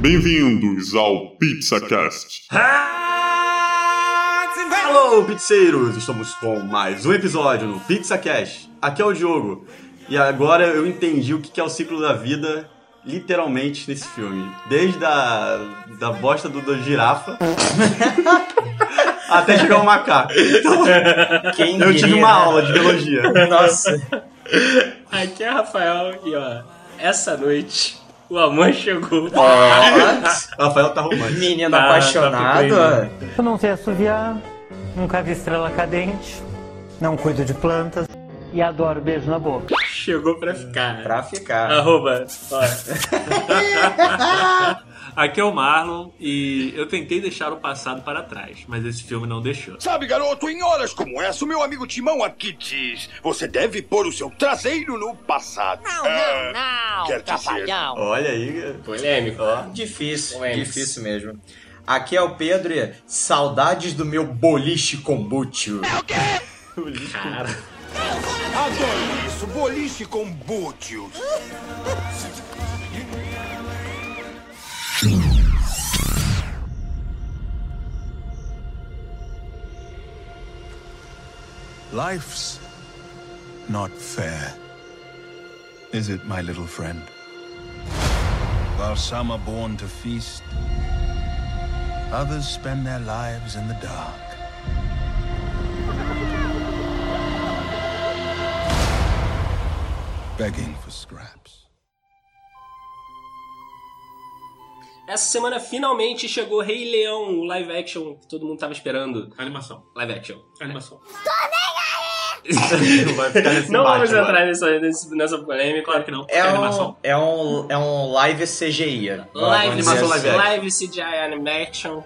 Bem-vindos ao PizzaCast. Alô, pizzeiros! Estamos com mais um episódio no PizzaCast. Aqui é o Diogo. E agora eu entendi o que é o ciclo da vida, literalmente, nesse filme. Desde a da bosta do, do girafa até chegar o macaco. Então, Quem eu tive uma né? aula de biologia. Nossa, Aqui é Rafael e ó, essa noite o amor chegou. Rafael tá romântico. menino Tá, apaixonado. tá Eu não sei assoviar, nunca vi estrela cadente, não cuido de plantas e adoro beijo na boca. Chegou pra ficar. Pra ficar. Arroba. Ó, Aqui é o Marlon e eu tentei deixar o passado para trás, mas esse filme não deixou. Sabe, garoto, em horas como essa, o meu amigo Timão aqui diz: você deve pôr o seu traseiro no passado. Não, não, não. Quer dizer, Olha aí. polêmico. Difícil, Polêmicos. difícil mesmo. Aqui é o Pedro e saudades do meu boliche kombucha. Cara, adoro isso, boliche com bútios. Life's not fair, is it, my little friend? While some are born to feast, others spend their lives in the dark. Begging for scraps. Essa semana finalmente chegou Rei Leão, o live action que todo mundo tava esperando. Animação. Live action. Animação. Não vai ficar nesse Não vamos agora. entrar nessa, nesse- nessa polêmica. Claro que não. É um, animação. é, um, é um live CGI. Live, assim. live live CGI animation,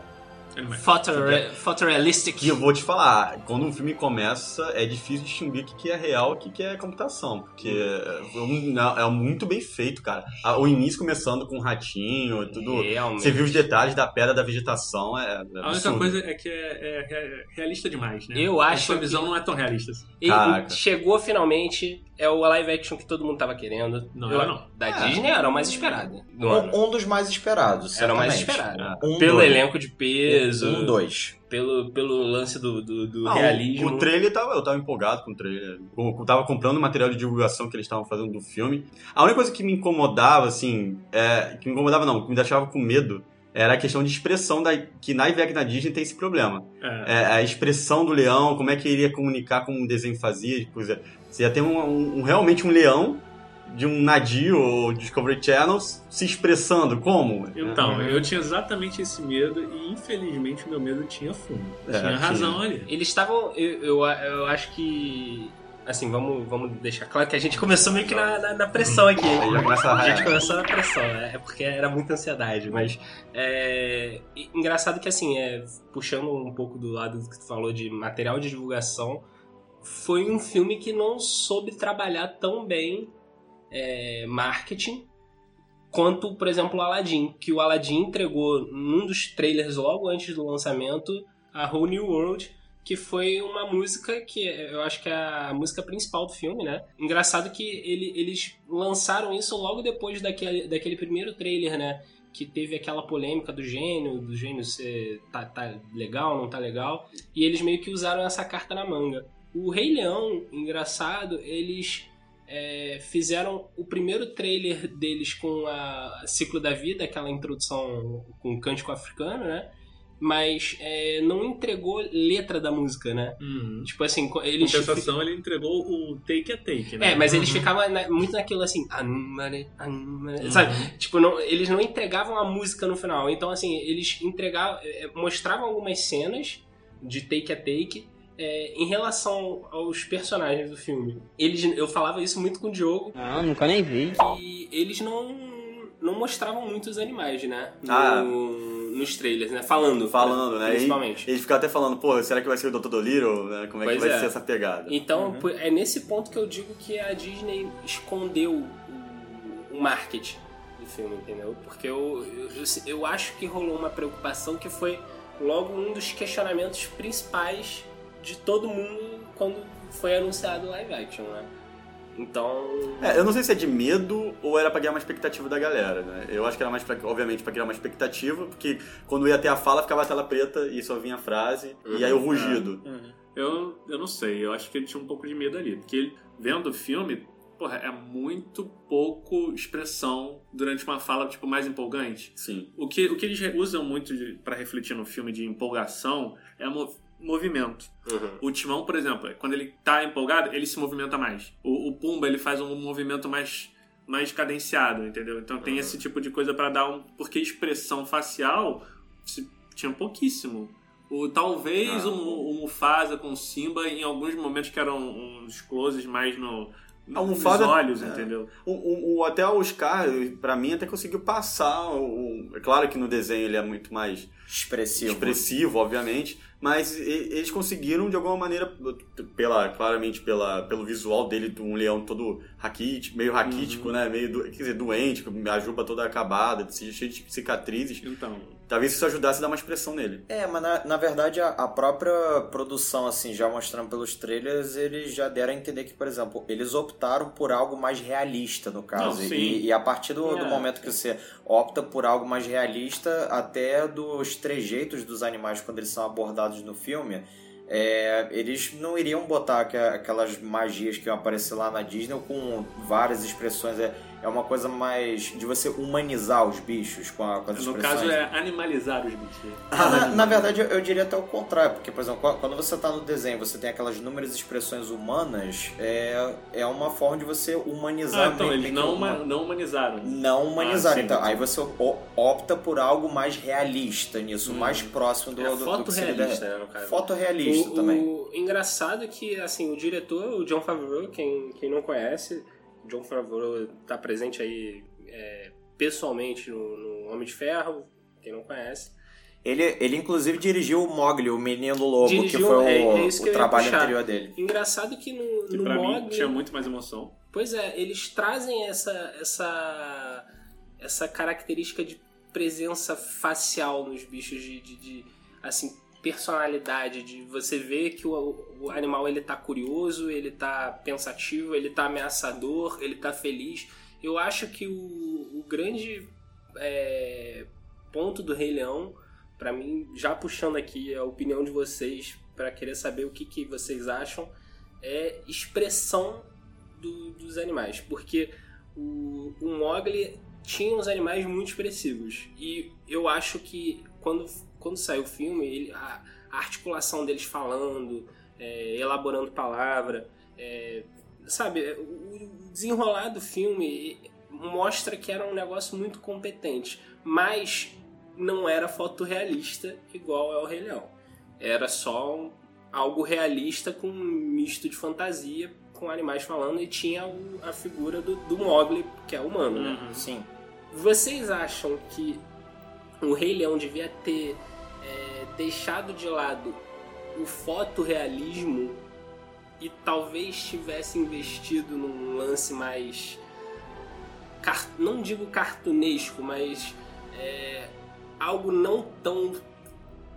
Photo- photorealistic. E eu vou te falar, quando um filme começa, é difícil distinguir o que que é real e o que que é computação. Porque é, é muito bem feito, cara. O início começando com um ratinho, tudo. Realmente. Você viu os detalhes da pedra da vegetação, é. é A única coisa é que é, é- é realista demais, né? Eu A acho sua que- visão não é tão realista assim. E chegou finalmente, é o live action que todo mundo tava querendo. Não Eu- era não. Da É. Disney era o mais esperado do. Um, um dos mais esperados. Era o mais certamente. esperado. Um, pelo dois. elenco de peso, Um, dois. pelo, pelo lance do, do, do Ah, o- realismo. O, trailer tava, eu tava empolgado com o trailer. Eu, tava comprando o material de divulgação que eles estavam fazendo do filme. A única coisa que me incomodava, assim, é, que me incomodava não, que me deixava com medo, era a questão de expressão da, que na IVEC na Disney tem esse problema. É. É, a expressão do leão, como é que ele iria comunicar como um desenho fazia. Tipo, você ia ter um, um- um- realmente um leão de um Nadio ou Discovery Channel se expressando. Como? Então, eu tinha exatamente esse medo e infelizmente o meu medo tinha fundo. É, tinha tinha. razão ali. Eles estavam. Eu, eu, eu acho que. Assim, vamos, vamos deixar claro que a gente começou meio que na, na, na pressão aqui. A gente começou na pressão, é é porque era muita ansiedade, mas é engraçado que assim, é, puxando um pouco do lado que tu falou de material de divulgação, foi um filme que não soube trabalhar tão bem é, marketing quanto, por exemplo, o Aladdin, que o Aladdin entregou num dos trailers logo antes do lançamento a Whole New World, que foi uma música que eu acho que é a música principal do filme, né? Engraçado que ele- eles lançaram isso logo depois daquele, daquele primeiro trailer, né? Que teve aquela polêmica do gênio, do gênio ser tá, tá legal, não tá legal. E eles meio que usaram essa carta na manga. O Rei Leão, engraçado, eles é, fizeram o primeiro trailer deles com a Ciclo da Vida, aquela introdução com o cântico africano, né? Mas é, não entregou letra da música, né? Uhum. Tipo assim, eles. compensação, ele entregou o take a take, né? É, mas eles Uhum. ficavam na- muito naquilo assim, "Anumare, anumare", sabe? Tipo, não, eles não entregavam a música no final. Então, assim, eles entregavam, eh, mostravam algumas cenas de take a take eh, em relação aos personagens do filme. Eles, eu falava isso muito com o Diogo. Ah, nunca nem vi. E eles não, não mostravam muito os animais, né? No- Ah. nos trailers, né? Falando. Falando, né? Principalmente. E, ele fica até falando, pô, será que vai ser o Dr. Dolittle? Né? Como é Pois que vai é. ser essa pegada? Então, por- é nesse ponto que eu digo que a Disney escondeu o, marketing do filme, entendeu? Porque eu, eu, eu acho que rolou uma preocupação que foi logo um dos questionamentos principais de todo mundo quando foi anunciado o live action, né? Então. É, eu não sei se é de medo ou era pra criar uma expectativa da galera, né? Eu acho que era mais, pra, obviamente, pra criar uma expectativa, porque quando ia ter a fala ficava a tela preta e só vinha a frase, e aí o rugido. Eu, eu não sei, eu acho que ele tinha um pouco de medo ali. Porque ele, vendo o filme, porra, é muito pouco expressão durante uma fala, tipo, mais empolgante. Sim. O que, o que eles usam muito para refletir no filme de empolgação é movimento. Uhum. O Timão, por exemplo, quando ele tá empolgado, ele se movimenta mais. O, o Pumba, ele faz um movimento mais, mais cadenciado, entendeu? Então tem esse tipo de coisa pra dar um... Porque expressão facial se- tinha pouquíssimo. O, talvez Ah, o, o Mufasa com o Simba em alguns momentos que eram uns closes mais no, O nos Mufasa- olhos, é. entendeu? O, o, o- até o Scar, pra mim, até conseguiu passar. O, é claro que no desenho ele é muito mais Expressivo. expressivo, obviamente, mas eles conseguiram de alguma maneira, pela, claramente pela, pelo visual dele, de um leão todo raquítico, meio raquítico, né? Meio quer dizer, doente, com a juba toda acabada, cheio de cicatrizes. Então, Talvez isso ajudasse a dar uma expressão nele. É, mas na, na verdade a, a própria produção, assim, já mostrando pelos trailers, eles já deram a entender que, por exemplo, eles optaram por algo mais realista, no caso. Não, sim. e, e a partir do, do É. momento que você opta por algo mais realista, até dos trejeitos dos animais quando eles são abordados no filme, é, eles não iriam botar aquelas magias que iam aparecer lá na Disney com várias expressões. É, é uma coisa mais de você humanizar os bichos com, a, com as no expressões. caso é animalizar os bichos. Ah, na, na verdade, eu, diria até o contrário, porque, por exemplo, quando você está no desenho, você tem aquelas inúmeras expressões humanas, é, é uma forma de você humanizar. Ah, então, meio- eles não, uma- não humanizaram. não humanizar. Ah, sim. então, aí você opta por algo mais realista nisso, mais próximo do, É do, do que seria- fotorrealista, né, no caso. Fotorrealista o, também. O engraçado é que, assim, o diretor, o John Favreau, quem, quem não conhece, John Favreau tá presente aí é, pessoalmente no, no Homem de Ferro, quem não conhece. Ele, ele, inclusive, dirigiu o Mogli, o Menino Lobo, Dirigiu- que foi o, é- é o trabalho puxar. anterior dele. Engraçado que no, Que no pra mim Mogli... tinha muito mais emoção. Pois é, eles trazem essa, essa, essa característica de presença facial nos bichos, de, de, de, assim, personalidade, de você ver que o, o animal ele tá curioso, ele tá pensativo, ele tá ameaçador, ele tá feliz. Eu acho que o, o grande é, ponto do Rei Leão, pra mim, já puxando aqui a opinião de vocês, pra querer saber o que, que vocês acham, é expressão do- dos animais, porque o, o Mogli tinha uns animais muito expressivos e eu acho que quando, quando saiu o filme, ele- a, a articulação deles falando, é, elaborando palavra, é, sabe, o o desenrolar do filme mostra que era um negócio muito competente, mas não era fotorrealista igual é o Rei Leão. Era só um- algo realista com um misto de fantasia com animais falando e tinha o- a figura do, do Mogli, que é humano, né? Sim. Vocês acham que o Rei Leão devia ter é, deixado de lado o fotorrealismo e talvez tivesse investido num lance mais. car- não digo cartunesco, mas é, algo não tão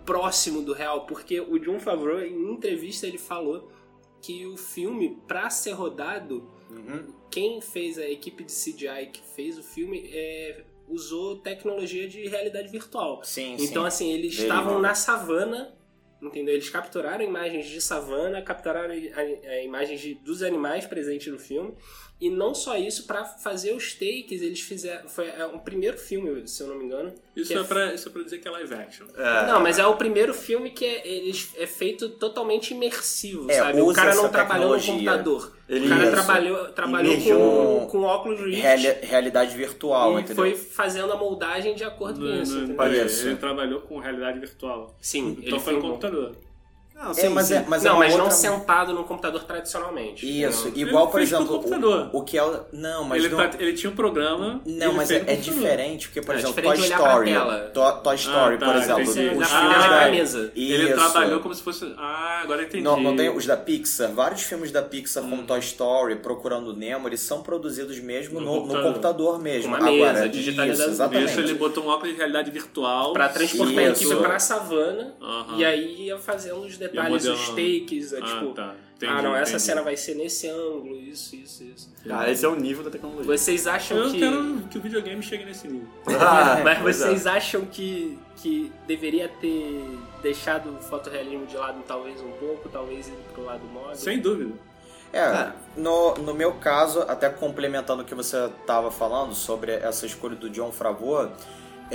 próximo do real? Porque o John Favreau, em entrevista, ele falou que o filme, pra ser rodado, quem fez a equipe de CGI que fez o filme é, usou tecnologia de realidade virtual. Sim, Então, sim. assim, eles Verídico. estavam na savana, entendeu? Eles capturaram imagens de savana, capturaram a- a- imagens de- dos animais presentes no filme. E não só isso, pra fazer os takes, eles fizeram. Foi é, um primeiro filme, se eu não me engano. Isso que é, pra, isso é pra dizer que é live action. Não, mas é o primeiro filme que é, eles- é feito totalmente imersivo, É, sabe? O cara não trabalhou no computador. Ele o cara isso. trabalhou, trabalhou com, com óculos Rift Reali- realidade virtual, e entendeu? foi fazendo a moldagem de acordo com No- isso. no- entendeu? ele, trabalhou com realidade virtual. Sim, Então ele foi no computador. Não, É, mas é, mas é não, mas não outra- sentado no computador tradicionalmente. Isso, entendeu? igual, Ele por exemplo, computador. o, o que é. Não, mas Ele, não. tá- ele tinha um programa. Não, mas é, é computador. diferente, porque, por É exemplo, Toy Story. To- Toy Story, Ah, tá, por exemplo. Os filmes da. mesa. Ele Isso. trabalhou como se fosse. Ah, agora eu entendi. Não, não tem os da Pixar. Vários filmes da Pixar, como Toy Story, Procurando Nemo, eles são produzidos mesmo No no, no computador. computador mesmo. Uma mesa Agora, digitalizada. isso, exatamente. Isso, ele botou um óculos de realidade virtual. Pra transportar a Isso. equipe pra savana e aí ia fazendo os detalhes, os takes, é, Ah, tipo. tá. Entendi, ah, não, essa entendi. cena vai ser nesse ângulo, isso, isso, isso. Cara, esse é o nível da tecnologia. Vocês acham Eu que. quero que o videogame chegue nesse nível. Ah, Mas é. vocês acham que, que deveria ter deixado o fotorrealismo de lado talvez um pouco, talvez indo pro lado móvel? Sem dúvida. É, no, no meu caso, até complementando o que você estava falando sobre essa escolha do John Favreau,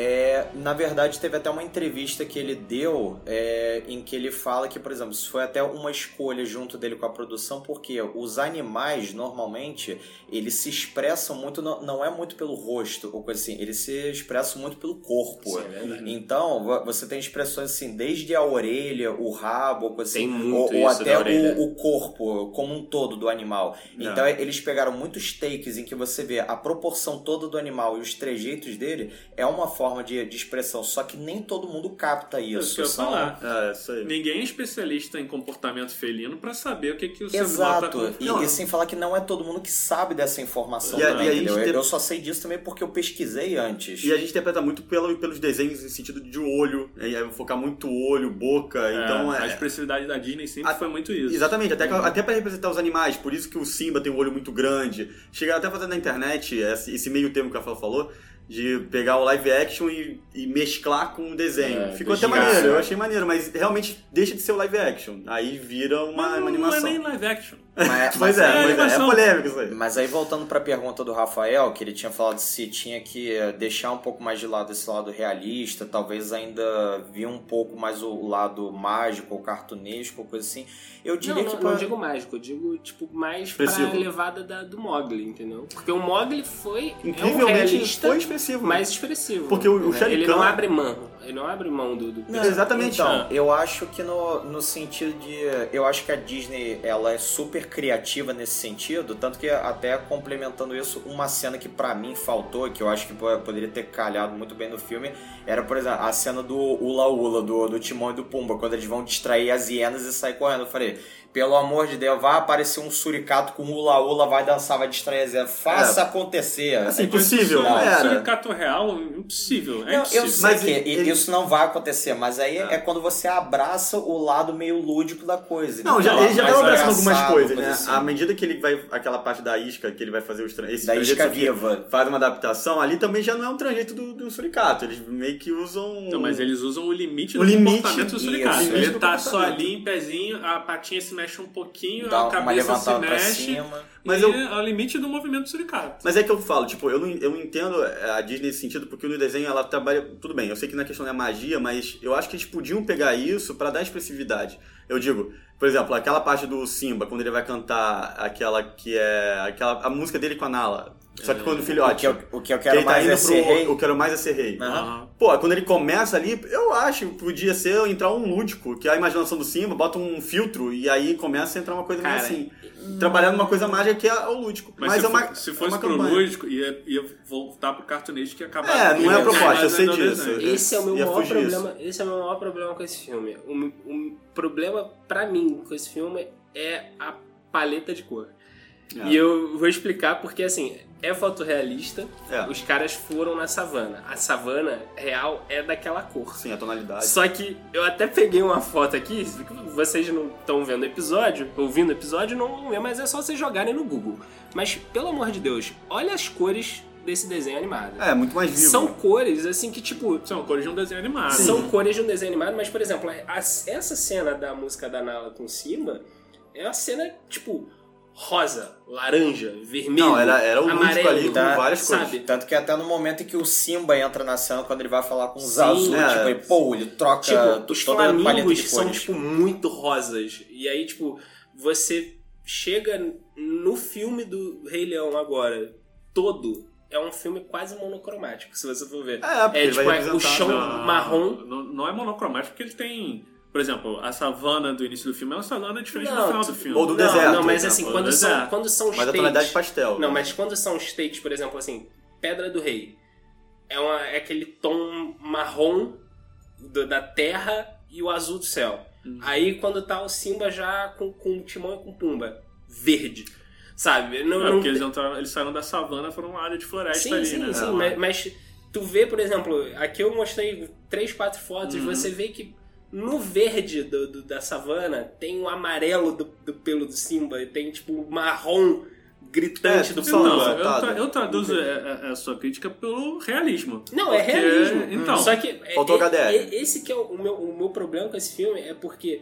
é, na verdade teve até uma entrevista que ele deu é, em que ele fala que, por exemplo, isso foi até uma escolha junto dele com a produção, porque os animais normalmente eles se expressam muito, não, não é muito pelo rosto ou coisa assim, eles se expressam muito pelo corpo. Sim, é. Então, vo- você tem expressões assim, desde a orelha, o rabo, coisa assim, ou, ou até o, o corpo como um todo do animal. Então eles pegaram muitos takes em que você vê a proporção toda do animal e os trejeitos dele é uma forma de, de expressão, só que nem todo mundo capta Isso isso. que eu ia São- falar. É, isso aí. Ninguém é especialista em comportamento felino pra saber o que, que o humano tá Exato. E, Não, e sem falar que não é todo mundo que sabe dessa informação E também, e a entendeu? gente Eu- tem- Eu só sei disso também porque eu pesquisei antes. E a gente interpreta muito pelo, pelos desenhos em sentido de olho, e aí focar muito olho, boca, então A é... expressividade da Disney sempre A- foi muito isso. Exatamente, até, até para representar os animais, por isso que o Simba tem um olho muito grande. Chegaram até a fazer na internet esse, esse meio termo que a Fala falou, de pegar o live action e, e mesclar com o desenho. É, Ficou até maneiro, eu né? achei maneiro, mas realmente deixa de ser o live action. Aí vira uma, Mas uma não, não é animação. nem live action. Mas, Pois mas é, é pois é, é animação. polêmico isso aí. Mas aí voltando para a pergunta do Rafael, que ele tinha falado se tinha que eh, deixar um pouco mais de lado esse lado realista, talvez ainda vir um pouco mais o lado mágico ou cartunesco, ou coisa assim. Eu Não, diria não, que não pra- digo mágico, eu digo tipo mais Expressivo. pra levada da, do Mogli, entendeu? Porque o Mogli foi é um Incrivelmente realista foi expressivo. mais expressivo. Porque o- o né? Shao Ele não abre mão, ele não abre mão do, do Não, exatamente. Então, eu acho que no, no sentido de. Eu acho que a Disney ela é super criativa nesse sentido, tanto que até complementando isso, uma cena que pra mim faltou, que eu acho que po- poderia ter calhado muito bem no filme, era, por exemplo, a cena do Ula Ula, do, do Timão e do Pumba, quando eles vão distrair as hienas e sair correndo. Eu falei. Pelo amor de Deus, vai aparecer um suricato com ula ula, vai dançar, vai distrair as hienas. Faça É. acontecer. Assim, impossível, Não, não Suricato real, impossível. É Não, impossível. eu sei Mas que ele- isso não vai acontecer, mas aí é quando você abraça o lado meio lúdico da coisa. Não, já, ele já tava abraçando algumas coisas, né? assim. À medida que ele vai. Aquela parte da isca que ele vai fazer os esse Da isca viva. Faz uma adaptação, ali também já não é um trajeto do, do suricato. Eles meio que usam. Então, mas eles usam o limite O do limite, comportamento do isso, suricato. o Ele do tá só ali em pezinho, a patinha se mexe um pouquinho, Dá a cabeça se mexe. Mas e eu- é o limite do movimento do suricato. Mas é que eu falo, tipo, eu não, eu não entendo a Disney nesse sentido, porque no desenho ela trabalha. Tudo bem, eu sei que na questão é magia, mas eu acho que eles podiam pegar isso pra dar expressividade. Eu digo, por exemplo, aquela parte do Simba, quando ele vai cantar aquela que é. aquela A música dele com a Nala. Só que quando o O filhote. que eu, o que eu que quero ele tá mais indo é ser pro. rei. Eu quero mais é ser rei. Pô, quando ele começa ali, eu acho que podia ser entrar um lúdico, que é a imaginação do Simba, bota um filtro e aí começa a entrar uma coisa meio Cara, assim. Trabalhando numa coisa mágica que é o lúdico. Mas, Mas, se, é uma, for- se é fosse uma pro campanha. lúdico, ia, ia voltar pro cartunista que acabar. É, não é a proposta, eu sei Não, não, disso. não, não. Esse é o meu Ia maior problema. Esse é o meu maior problema com esse filme. O, o problema pra mim com esse filme é a paleta de cor. É. E eu vou explicar porque assim, é fotorrealista. É. Os caras foram na savana. A savana real é daquela cor. Sim, a tonalidade. Só que eu até peguei uma foto aqui, vocês não estão vendo o episódio, ouvindo o episódio, não vão ver, mas é só vocês jogarem no Google. Mas, pelo amor de Deus, olha as cores desse desenho animado. É, muito mais vivo. São cores, assim, que tipo. São cores de um desenho animado. São cores de um desenho animado, mas, por exemplo, a- essa cena da música da Nala com Simba é uma cena, tipo, rosa, laranja, vermelho. Não, era- era o lúdico amarelo, ali com Tá, várias sabe? cores. Tanto que até no momento em que o Simba entra na cena, quando ele vai falar com os Sim, azuis, é. tipo, ele, pô, ele troca Tipo, os flamingos são, tipo, muito rosas. E aí, tipo, você chega no filme do Rei Leão agora, todo, é um filme quase monocromático, se você for ver. É, porque É, tipo, vai é o chão Não, marrom. Não, não é monocromático porque ele tem. Por exemplo, a savana do início do filme é uma savana diferente Não, do final do filme. ou do não, deserto, não, mas assim, quando do são, deserto. quando são Mas a tonalidade pastel. Não, mas quando são states, por exemplo, assim, Pedra do Rei, é, uma, é aquele tom marrom do- da terra e o azul do céu. Uhum. Aí quando tá o Simba já com, com Timão e com Pumba, verde. Sabe? Não, É, não porque eles, entraram, eles saíram da savana foram uma área de floresta sim, ali, sim, né? sim, mas, mas tu vê, por exemplo, aqui eu mostrei três, quatro fotos Uhum. e você vê que no verde do, do- da savana tem o amarelo do, do pelo do Simba, e tem tipo o marrom gritante É, do Pumba. Não, eu, tra- eu traduzo a, a- a sua crítica pelo realismo. Não, é Porque- realismo. Então, Só que é- Faltou é- é- esse que é o meu, o meu problema com esse filme é porque,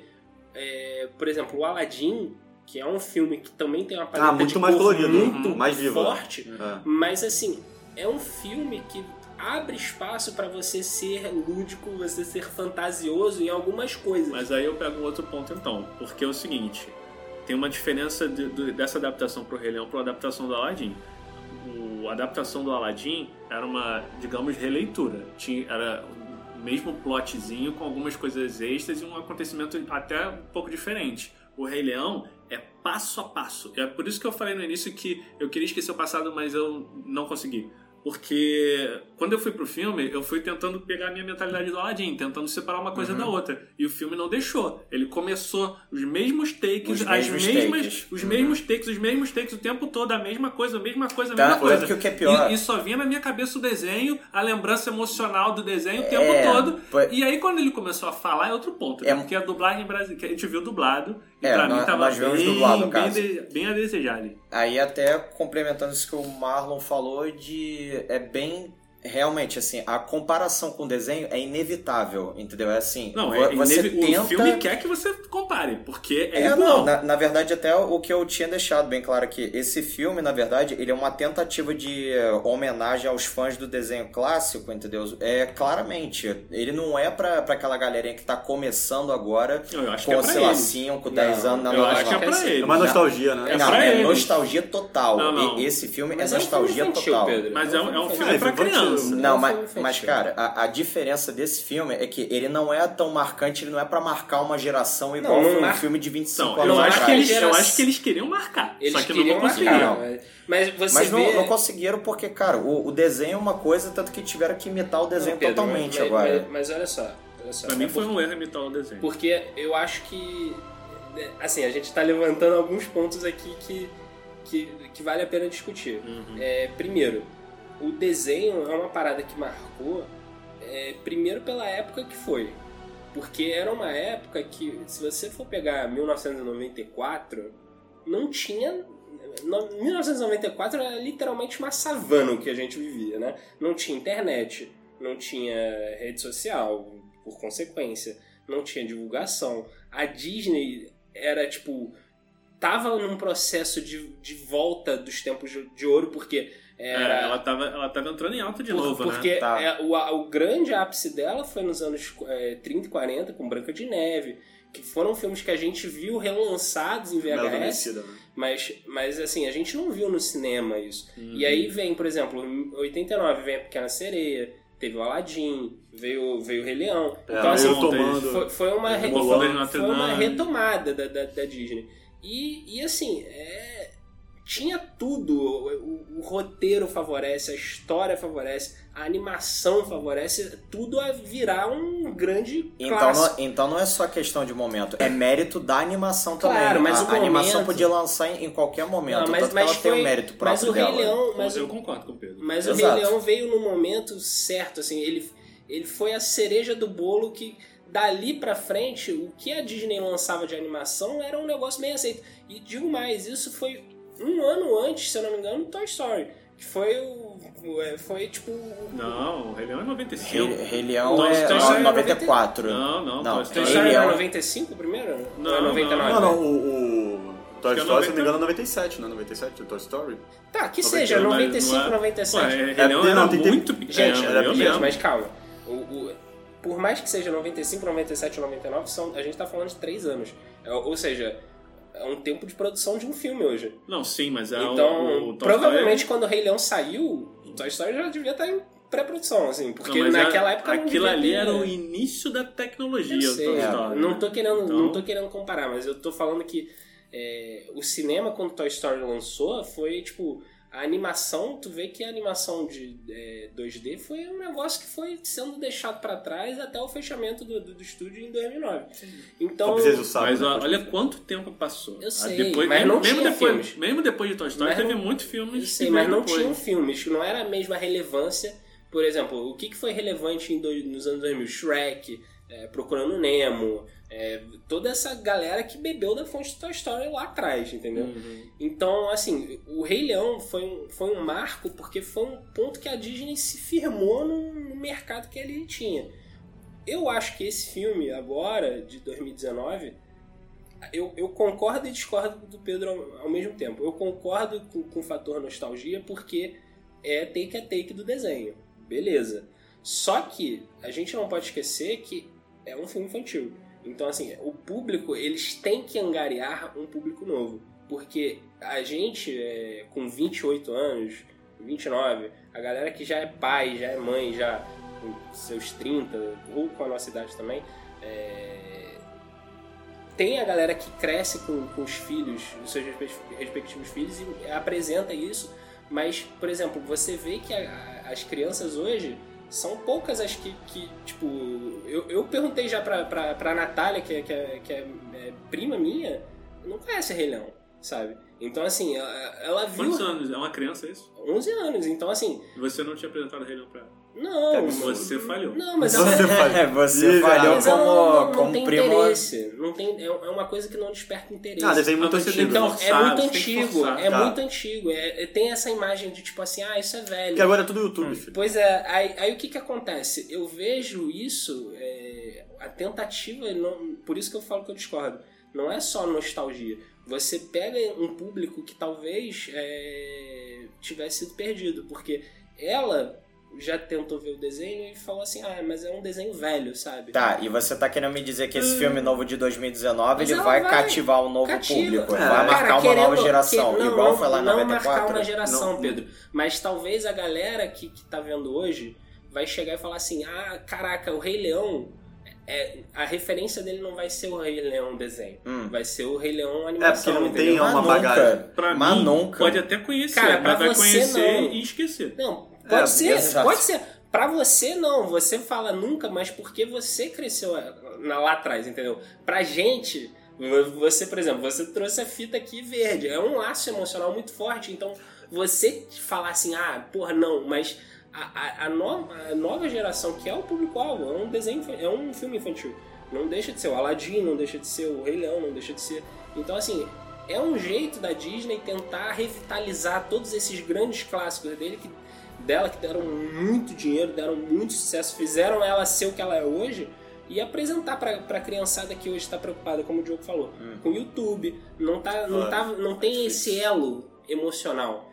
é, por exemplo, o Aladdin, que é um filme que também tem uma paleta Ah, muito de mais cor colorido, muito mais viva. forte, É. mas assim, é um filme que abre espaço pra você ser lúdico, você ser fantasioso em algumas coisas. Mas aí eu pego um outro ponto então, porque é o seguinte, tem uma diferença de- do- dessa adaptação pro Rei Leão para a adaptação do Aladdin. O, a adaptação do Aladdin era uma, digamos, releitura. Tinha, era o mesmo plotzinho com algumas coisas extras e um acontecimento até um pouco diferente. O Rei Leão é passo a passo. É por isso que eu falei no início que eu queria esquecer o passado, mas eu não consegui. Porque quando eu fui pro filme, eu fui tentando pegar a minha mentalidade do Aladdin, tentando separar uma coisa da outra. E o filme não deixou. Ele começou os mesmos takes, Os as mesmos mesmas, takes. os mesmos takes, os mesmos takes o tempo todo, a mesma coisa, a mesma coisa, a Tá, mesma coisa. que o que é pior- E, e só vinha na minha cabeça o desenho, a lembrança emocional do desenho o tempo É, todo. foi- E aí quando ele começou a falar é outro ponto, né? É- porque a dublagem brasileira, que a gente viu dublado, e É, pra nós- mim tava nós bem, dublado, no bem, caso. bem a desejar ali. Aí até complementando isso que o Marlon falou de é bem realmente assim, a comparação com o desenho é inevitável, entendeu? É assim, Não, é, você inevi- tenta o filme quer que você compare, porque é, É, igual. não, na, na verdade até o que eu tinha deixado bem claro aqui, esse filme, na verdade, ele é uma tentativa de eh, homenagem aos fãs do desenho clássico, entendeu? É claramente, ele não é pra, pra aquela galerinha que tá começando agora, Eu acho com, que é sei lá, eles. 5, 10 Não, anos, não, eu acho que é pra eles. É uma nostalgia, né? É não, pra é eles. nostalgia total. Não, não. E- Esse filme Mas é é um filme nostalgia total. Pedro. Mas é um, é um filme É, pra infantil. Não, É um mas, mas cara, a, a diferença desse filme é que ele não é tão marcante, ele não é pra marcar uma geração igual Não, não foi um marca- filme de 25 Então, anos eu não acho, eles, eu acho que eles queriam marcar, Eles só que queriam não conseguiram. marcar, mas- mas você Mas não, vê... não conseguiram porque, cara, o, o desenho é uma coisa, tanto que tiveram que imitar o desenho Não, Pedro, totalmente mas, agora. Mas, mas olha só, olha só. Pra mim é foi um erro imitar o desenho. Porque eu acho que. Assim, a gente tá levantando alguns pontos aqui que, que, que vale a pena discutir. É, primeiro, o desenho é uma parada que marcou, é, primeiro pela época que foi. Porque era uma época que, se você for pegar 1994, não tinha. no- 1994 era literalmente uma savana o que a gente vivia, né? Não tinha internet, não tinha rede social, por consequência, não tinha divulgação. A Disney era tipo. tava num processo de, de volta dos tempos de ouro, porque É, era. ela, tava, ela tava entrando em alta de Por- novo, porque né? Tá. é, o, o grande ápice dela foi nos anos é, 30 e 40, com Branca de Neve, que foram filmes que a gente viu relançados em VHS, né? mas, mas assim, a gente não viu no cinema isso. Uhum. E aí vem, por exemplo, em 89 vem a Pequena Sereia, teve o Aladdin, veio, veio o Rei Leão. É, então, assim, tomando. foi, foi uma, re- foi, Notre foi uma retomada da, da, da Disney. E, e assim, é, tinha tudo. O, o- o roteiro favorece, a história favorece, a animação favorece, tudo a virar um grande Então clássico. não, então não é só questão de momento, é mérito da animação também. Claro, mas a, o a animação momento- podia lançar em, em qualquer momento, Não, mas, tanto mas que ela tem foi- o mérito mas próprio o Rei dela. Leão, mas eu o- concordo com o Pedro. Mas o Exato. Rei Leão veio no momento certo, assim, ele, ele foi a cereja do bolo que dali pra frente, o que a Disney lançava de animação era um negócio bem aceito. E digo mais, isso foi um ano antes, se eu não me engano, do Toy Story, que foi o é, foi tipo Não, o Rei Leão é 95. Rei, Rei Leão Toy é Story é 94. Não, não, Não, Toy Toy Story Rei Story era Leão- 95 primeiro? Não, Ou é 99? Não, não, o, o Toy que é Story, se 90. não me engano, é 97, né? 97, o Toy Story. Tá, que 91, seja, Mas 95, não é- 97. Pô, é, Rei É, Leão não, era tem- tem- muito pequeno. Gente, era pequeno. mas calma. O, o- por mais que seja 95, 97 99, são, a gente tá falando de 3 anos. É, Ou seja, é um tempo de produção de um filme hoje. Não, sim, mas é então, o, o provavelmente Story- quando o Rei Leão saiu, o Toy Story já devia estar em pré-produção, assim. Porque Não, naquela a- época não Aquilo ali era o início da tecnologia, Eu o sei, Toy é, Story. não tô querendo, Então- não tô querendo comparar, mas eu tô falando que é, o cinema quando Toy Story lançou foi tipo a animação, tu vê que a animação de é, 2D foi um negócio que foi sendo deixado pra trás até o fechamento do, do, do estúdio em 2009. Então, Mas né? ó, olha quanto tempo passou. Eu Ah, sei, depois, mas mesmo, não mesmo tinha depois, filmes. Mesmo depois de Toy Story, Mas teve não- muitos filmes eu sei, mas não depois. tinham filmes, não era a mesma relevância por exemplo, o que, que foi relevante em dois- nos anos 2000? Shrek, é, Procurando Nemo, é, toda essa galera que bebeu da fonte do Toy Story lá atrás, entendeu? Uhum. Então, assim, o Rei Leão foi um, foi um marco porque foi um ponto que a Disney se firmou no, no mercado que ele tinha. Eu acho que esse filme, agora, de 2019, eu, eu concordo e discordo do Pedro ao, ao mesmo tempo. Eu concordo com, com o fator nostalgia porque é take a take do desenho. Beleza. Só que a gente não pode esquecer que é um filme infantil. Então, assim, o público, eles têm que angariar um público novo. Porque a gente, é, com 28 anos, 29, a galera que já é pai, já é mãe, já com seus 30, ou com a nossa idade também, é, tem a galera que cresce com, com os filhos, os seus respe- respectivos filhos, e apresenta isso. Mas, por exemplo, você vê que a- as crianças hoje são poucas as que, que tipo. Eu, eu perguntei já pra, pra, pra Natália, que, é- que, é, que é, é prima minha, não conhece Rei Leão, sabe? Então, assim, ela, ela viu. Quantos anos? É uma criança isso? 11 anos, então, assim. E você não tinha apresentado Rei Leão pra ela? Não. Você falhou. Não, mas Você ela, falhou. É, você falhou mas como, não, não, não como tem primo. interesse. Não tem, é é uma coisa que não desperta interesse. Ah, desenho muito Mas tem antigo. que Então, é muito que antigo, é Tá. muito antigo. É, é- tem essa imagem de tipo assim, ah, isso é velho. Porque agora é tudo YouTube, filho. Pois é, aí, aí o que que acontece? Eu vejo isso, é, a tentativa, não- por isso que eu falo que eu discordo, não é só nostalgia. Você pega um público que talvez é, tivesse sido perdido, porque ela já tentou ver o desenho e falou assim, ah, mas é um desenho velho, sabe? Tá, e você tá querendo me dizer que esse filme novo de 2019 Mas ele vai, vai- cativar um novo Cativa. público, É, vai cara, marcar uma querendo- nova geração, que- não, igual não, foi lá em Não 94. marcar uma geração, Não. Pedro. Mas talvez a galera que, que tá vendo hoje vai chegar e falar assim: ah, caraca, o Rei Leão. É, a referência dele não vai ser o Rei Leão desenho. Hum. Vai ser o Rei Leão É, animação. porque não entendeu? tem uma bagagem. Pra mas mim, nunca. pode até conhecer, Cara, pra mas vai você conhecer não. e esquecer. Não, pode É, ser, exato. pode ser. Pra você não, você fala nunca, mas porque você cresceu é, na- lá atrás, entendeu? Pra gente, vo- você, por exemplo, você trouxe a fita aqui verde, é um laço emocional muito forte, então você falar assim, ah, porra, não, mas a, a- a nova, a nova geração, que é o público-alvo, é um desenho, é um filme infantil. Não deixa de ser o Aladdin, não deixa de ser o Rei Leão, não deixa de ser. Então, assim, é um jeito da Disney tentar revitalizar todos esses grandes clássicos dele que, dela que deram muito dinheiro, deram muito sucesso, fizeram ela ser o que ela é hoje e apresentar pra, pra criançada que hoje está preocupada, como o Diogo falou, com o YouTube. Não, tá, não, tá, não tem esse elo emocional.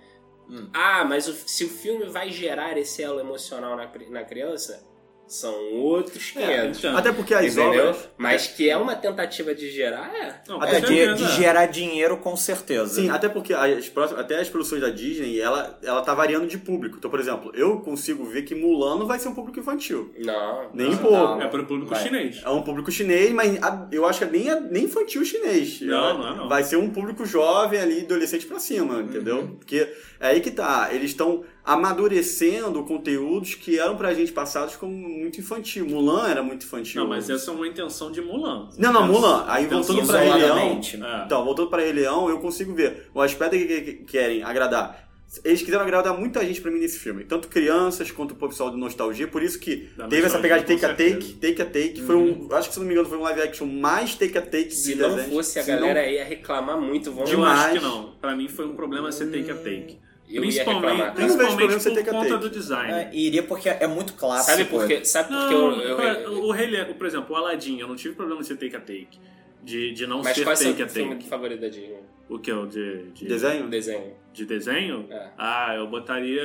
Ah, mas o- se o filme vai gerar esse elo emocional na, na criança, são outros 500. então. Até porque as Entendeu? obras. Mas que é uma tentativa de gerar, é. Não, Até É, de, de gerar dinheiro com certeza. Sim, até porque as próximas, até as produções da Disney, ela, ela tá variando de público. Então, por exemplo, eu consigo ver que Mulan não vai ser um público infantil. Não. Nem não, um pouco. não. É pro público Vai. chinês. É um público chinês, mas eu acho que nem, é- nem infantil chinês. Não, não é não. Vai ser um público jovem ali, adolescente pra cima, entendeu? Porque é aí que tá. Eles estão amadurecendo conteúdos que eram pra gente passados como muito infantil. Mulan era muito infantil. Não, mas essa é uma intenção de Mulan. Não, não, Mulan. Aí voltando pra Rei Leão. Isoladamente. É. Então, voltando pra Rei Leão, eu consigo ver o aspecto que, que- que querem agradar. Eles quiseram agradar muita gente pra mim nesse filme, tanto crianças quanto o pessoal de nostalgia, por isso que Da teve essa pegada de take a take. Uhum. take a take, foi um, acho que se não me engano foi um live action mais take a take Se não fosse a Se não- galera ia reclamar muito. Vamos Eu Demais. acho que não. Pra mim foi um problema ser take a take. Eu ia Principalmente, reclamar. Eu não vejo problema principalmente ser por take a conta take. do design. É, iria porque é muito clássico. Sabe por quê? Sabe por que Não, eu, eu- eu- o Rei Leão, por exemplo, o Aladdin, eu não tive problema de ser take a take. De, de não Mas ser qual é o take seu a filme take. favorito da Disney? O que? O de, de Desenho? desenho. De desenho? É. Ah, eu botaria.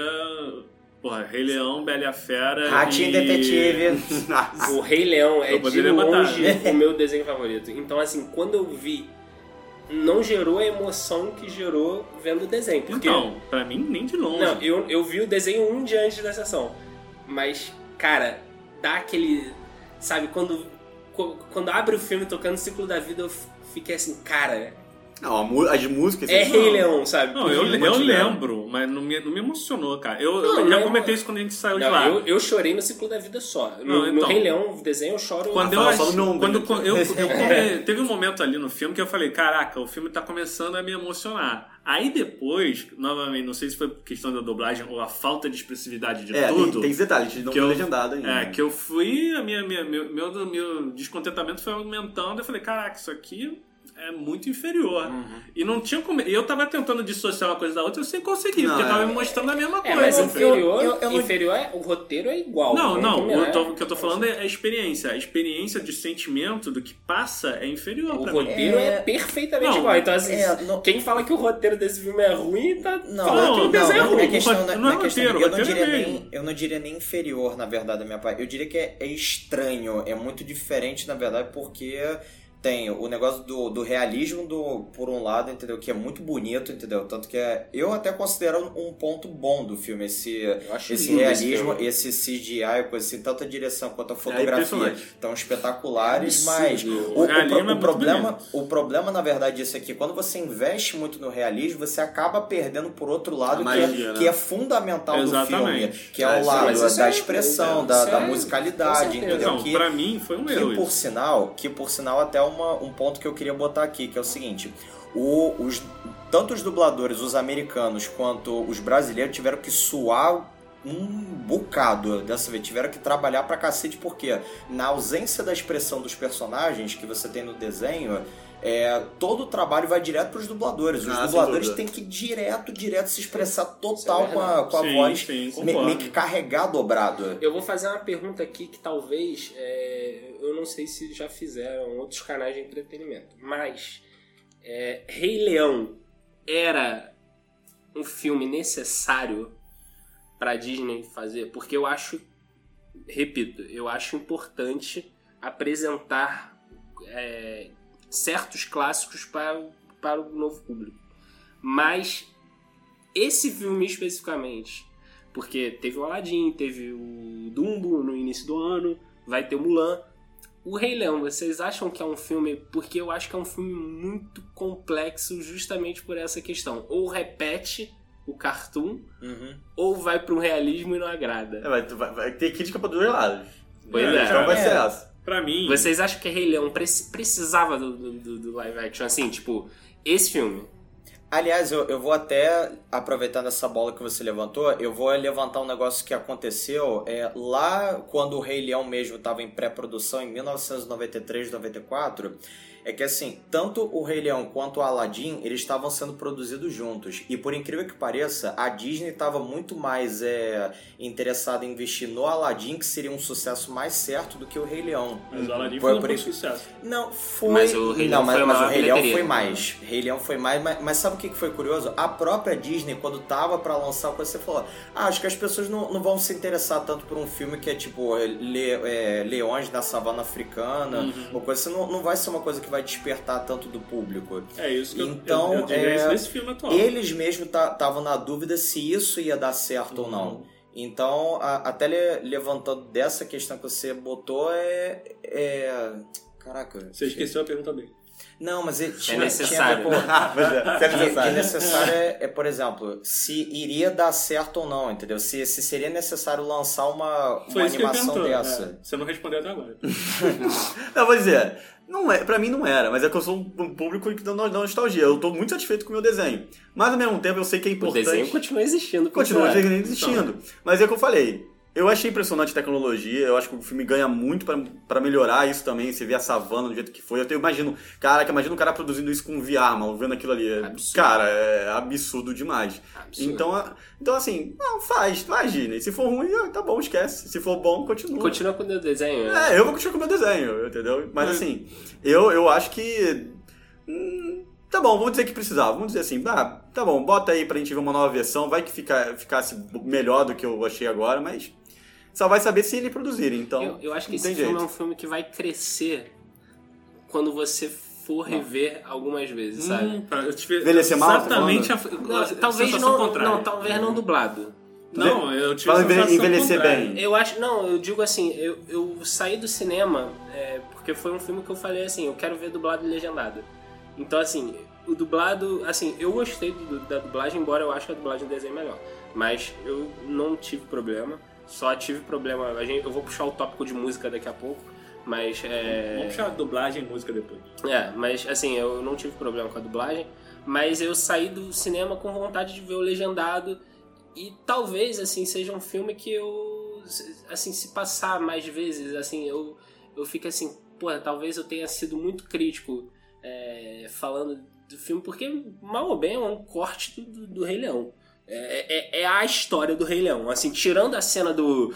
Porra, Rei Leão, Bela e a Fera. Ratinho e... Detetive. O Rei Leão é de poderia botar. longe o meu desenho favorito. Então, assim, quando eu vi, não gerou a emoção que gerou vendo o desenho. Porque, Então, pra mim, nem de longe. não, eu, eu vi o desenho um dia antes da sessão. Mas, cara, dá aquele. Sabe, quando, quando abre o filme tocando o ciclo da vida, eu fiquei assim, cara. Não, as músicas... É não. Rei Leão, sabe? Não, eu, eu tiveram. lembro, mas não me, não me emocionou, cara. Eu, Não, eu já comentei isso quando a gente saiu de Não, lá. eu, eu chorei no ciclo da vida só. No, Não, no então. Rei Leão, o desenho, eu choro. Quando eu, fala ach- só do meu ombro, quando, né? eu, eu teve um momento ali no filme que eu falei, caraca, o filme tá começando a me emocionar. Aí depois, novamente, não sei se foi questão da dublagem ou a falta de expressividade de É, tem, tudo. tem esse detalhe, a gente não que foi eu- legendado ainda. É, que eu fui, a minha, minha- meu, meu, meu descontentamento foi aumentando. Eu falei, caraca, isso aqui é muito inferior. Uhum. E não tinha como. Eu tava tentando dissociar uma coisa da outra, eu sem conseguir, Não, porque tava é- me mostrando a mesma É, coisa. mas eu- inferior, eu- eu não- inferior é, o roteiro é igual. Não, vamos não, combinar. o, tô- o que eu tô falando é a experiência. A experiência de sentimento do que passa é inferior O pra mim. roteiro é, É- perfeitamente Não, igual. Então, assim, é, não- quem fala que o roteiro desse filme é ruim, tá Não, falando que o não, desenho é não, ruim. é questão, O não, é- roteiro- é é eu, não diria é nem, eu não diria nem inferior, na verdade, da minha parte. Eu diria que é, é estranho, é muito diferente, na verdade, porque tem o negócio do, do realismo, do, por um lado, entendeu? Que é muito bonito, entendeu? Tanto que é, eu até considero um ponto bom do filme, esse, esse esse realismo, filme. esse CGI, coisa assim, tanto a direção quanto a fotografia impressionante. estão espetaculares, É mas o, o, pro- é o problema, o problema, na verdade, disso aqui, quando você investe muito no realismo, você acaba perdendo por outro lado, A que, magia, é, né? que é fundamental do filme, Exatamente. que é o isso- lado isso da é- expressão, isso da, da é- musicalidade, entendeu? Então, Que, pra mim foi um que erro por isso. sinal, que por sinal até uma, um ponto que eu queria botar aqui, que é o seguinte, o, os, tanto os dubladores, os americanos, quanto os brasileiros tiveram que suar um bocado dessa vez, tiveram que trabalhar pra cacete, porque na ausência da expressão dos personagens que você tem no desenho, é, todo o trabalho vai direto pros dubladores. Os Ah, dubladores têm que direto, direto se expressar Isso total é com a, com a Sim, voz, sim, me- meio que carregar dobrado. Eu vou fazer uma pergunta aqui que talvez é, eu não sei se já fizeram outros canais de entretenimento, mas é, Rei Leão era um filme necessário para Disney fazer, porque eu acho, repito, eu acho importante apresentar é, certos clássicos para, para o novo público, mas esse filme especificamente porque teve o Aladdin, teve o Dumbo no início do ano, vai ter o Mulan. O Rei Leão, vocês acham que é um filme. Porque eu acho que é um filme muito complexo justamente por essa questão. Ou repete o cartoon, Uhum. ou vai para um realismo e não agrada. É, vai, vai- vai ter crítica pra dois lados. Pois É, é. Então vai É. ser essa. Pra mim, Vocês acham que Rei Leão preci- precisava do, do- do live action? Assim, tipo, esse filme. Aliás, eu, eu vou até, aproveitando essa bola que você levantou, eu vou levantar um negócio que aconteceu é, lá quando o Rei Leão mesmo estava em pré-produção, em 1993, 94. É que assim, tanto o Rei Leão quanto o Aladdin, eles estavam sendo produzidos juntos. E por incrível que pareça, a Disney estava muito mais é, interessada em investir no Aladdin, que seria um sucesso mais certo do que o Rei Leão. mas o Aladdin Foi foi um por sucesso. Não, foi. Mas o Rei Leão não, mas, foi mas o Rei Leão foi mais. Rei Leão foi mais, mas, mas sabe o que que foi curioso? A própria Disney, quando tava pra lançar você falou: Ah, acho que as pessoas não, não vão se interessar tanto por um filme que é tipo le- é, leões na savana africana, Uhum. ou coisa assim, não, não vai ser uma coisa que vai despertar tanto do público. É isso que eu- Então, eu, eu diria é, isso nesse filme atual. Eles mesmos estavam na dúvida se isso ia dar certo ou Uhum. não. Então, a- até le- levantando dessa questão que você botou, é. é... Caraca. Você esqueceu a pergunta bem. Não, mas ele tinha, necessário. tinha com- Ah, é. É que, que necessário. necessário é, é, por exemplo, se iria dar certo ou não, entendeu? Se, se seria necessário lançar uma, uma que animação perguntou. dessa. É, você não respondeu até agora. Não, vou dizer, não é, pra mim não era, mas é que eu sou um público que dá no- dá nostalgia. Eu tô muito satisfeito com o meu desenho. Mas ao mesmo tempo eu sei que é O importante. desenho continua existindo. Continua continua. existindo. Mas é o que eu falei. Eu achei impressionante a tecnologia, eu acho que o filme ganha muito pra- pra melhorar isso também. Você vê a savana do jeito que foi. Eu até imagino, caraca, imagina um cara produzindo isso com VR, mano, vendo aquilo ali. É- Absurdo. Cara, é absurdo demais. Absurdo. Então, então, assim, não, faz, imagina. E se for ruim, ah, tá bom, esquece. Se for bom, continua. Continua com o desenho. né? É, eu vou continuar com o meu desenho, entendeu? Mas É. assim, eu, eu acho que. hum, tá bom, vamos dizer que precisava. Vamos dizer assim, ah, tá bom, bota aí pra gente ver uma nova versão. Vai que fica, ficasse melhor do que eu achei agora, mas só vai saber se ele produzirem. Então, Eu, eu acho que não esse tem filme jeito. é um filme que vai crescer quando você for rever algumas vezes, sabe? Hum, eu tive Envelhecer mal, tá exatamente a, Não, talvez não, contrária. não, talvez não dublado. Não, eu tive Fala envelhecer contrária. bem. Eu acho, não, eu digo assim, eu, eu saí do cinema é, porque foi um filme que eu falei assim, eu quero ver dublado e legendado. Então assim, o dublado, assim, eu gostei do- da dublagem, embora eu acho que a dublagem do desenho melhor. Mas eu não tive problema. Só tive problema. A gente, eu vou puxar o tópico de música daqui a pouco. Mas é. Vamos puxar a dublagem e música depois. É, mas assim, eu não tive problema com a dublagem, mas eu saí do cinema com vontade de ver o legendado e talvez assim seja um filme que eu assim se passar mais vezes, assim, eu eu fico assim, pô, talvez eu tenha sido muito crítico é, falando do filme porque mal ou bem é um corte do, do, do Rei Leão. É, é, é a história do Rei Leão. Assim, tirando a cena do.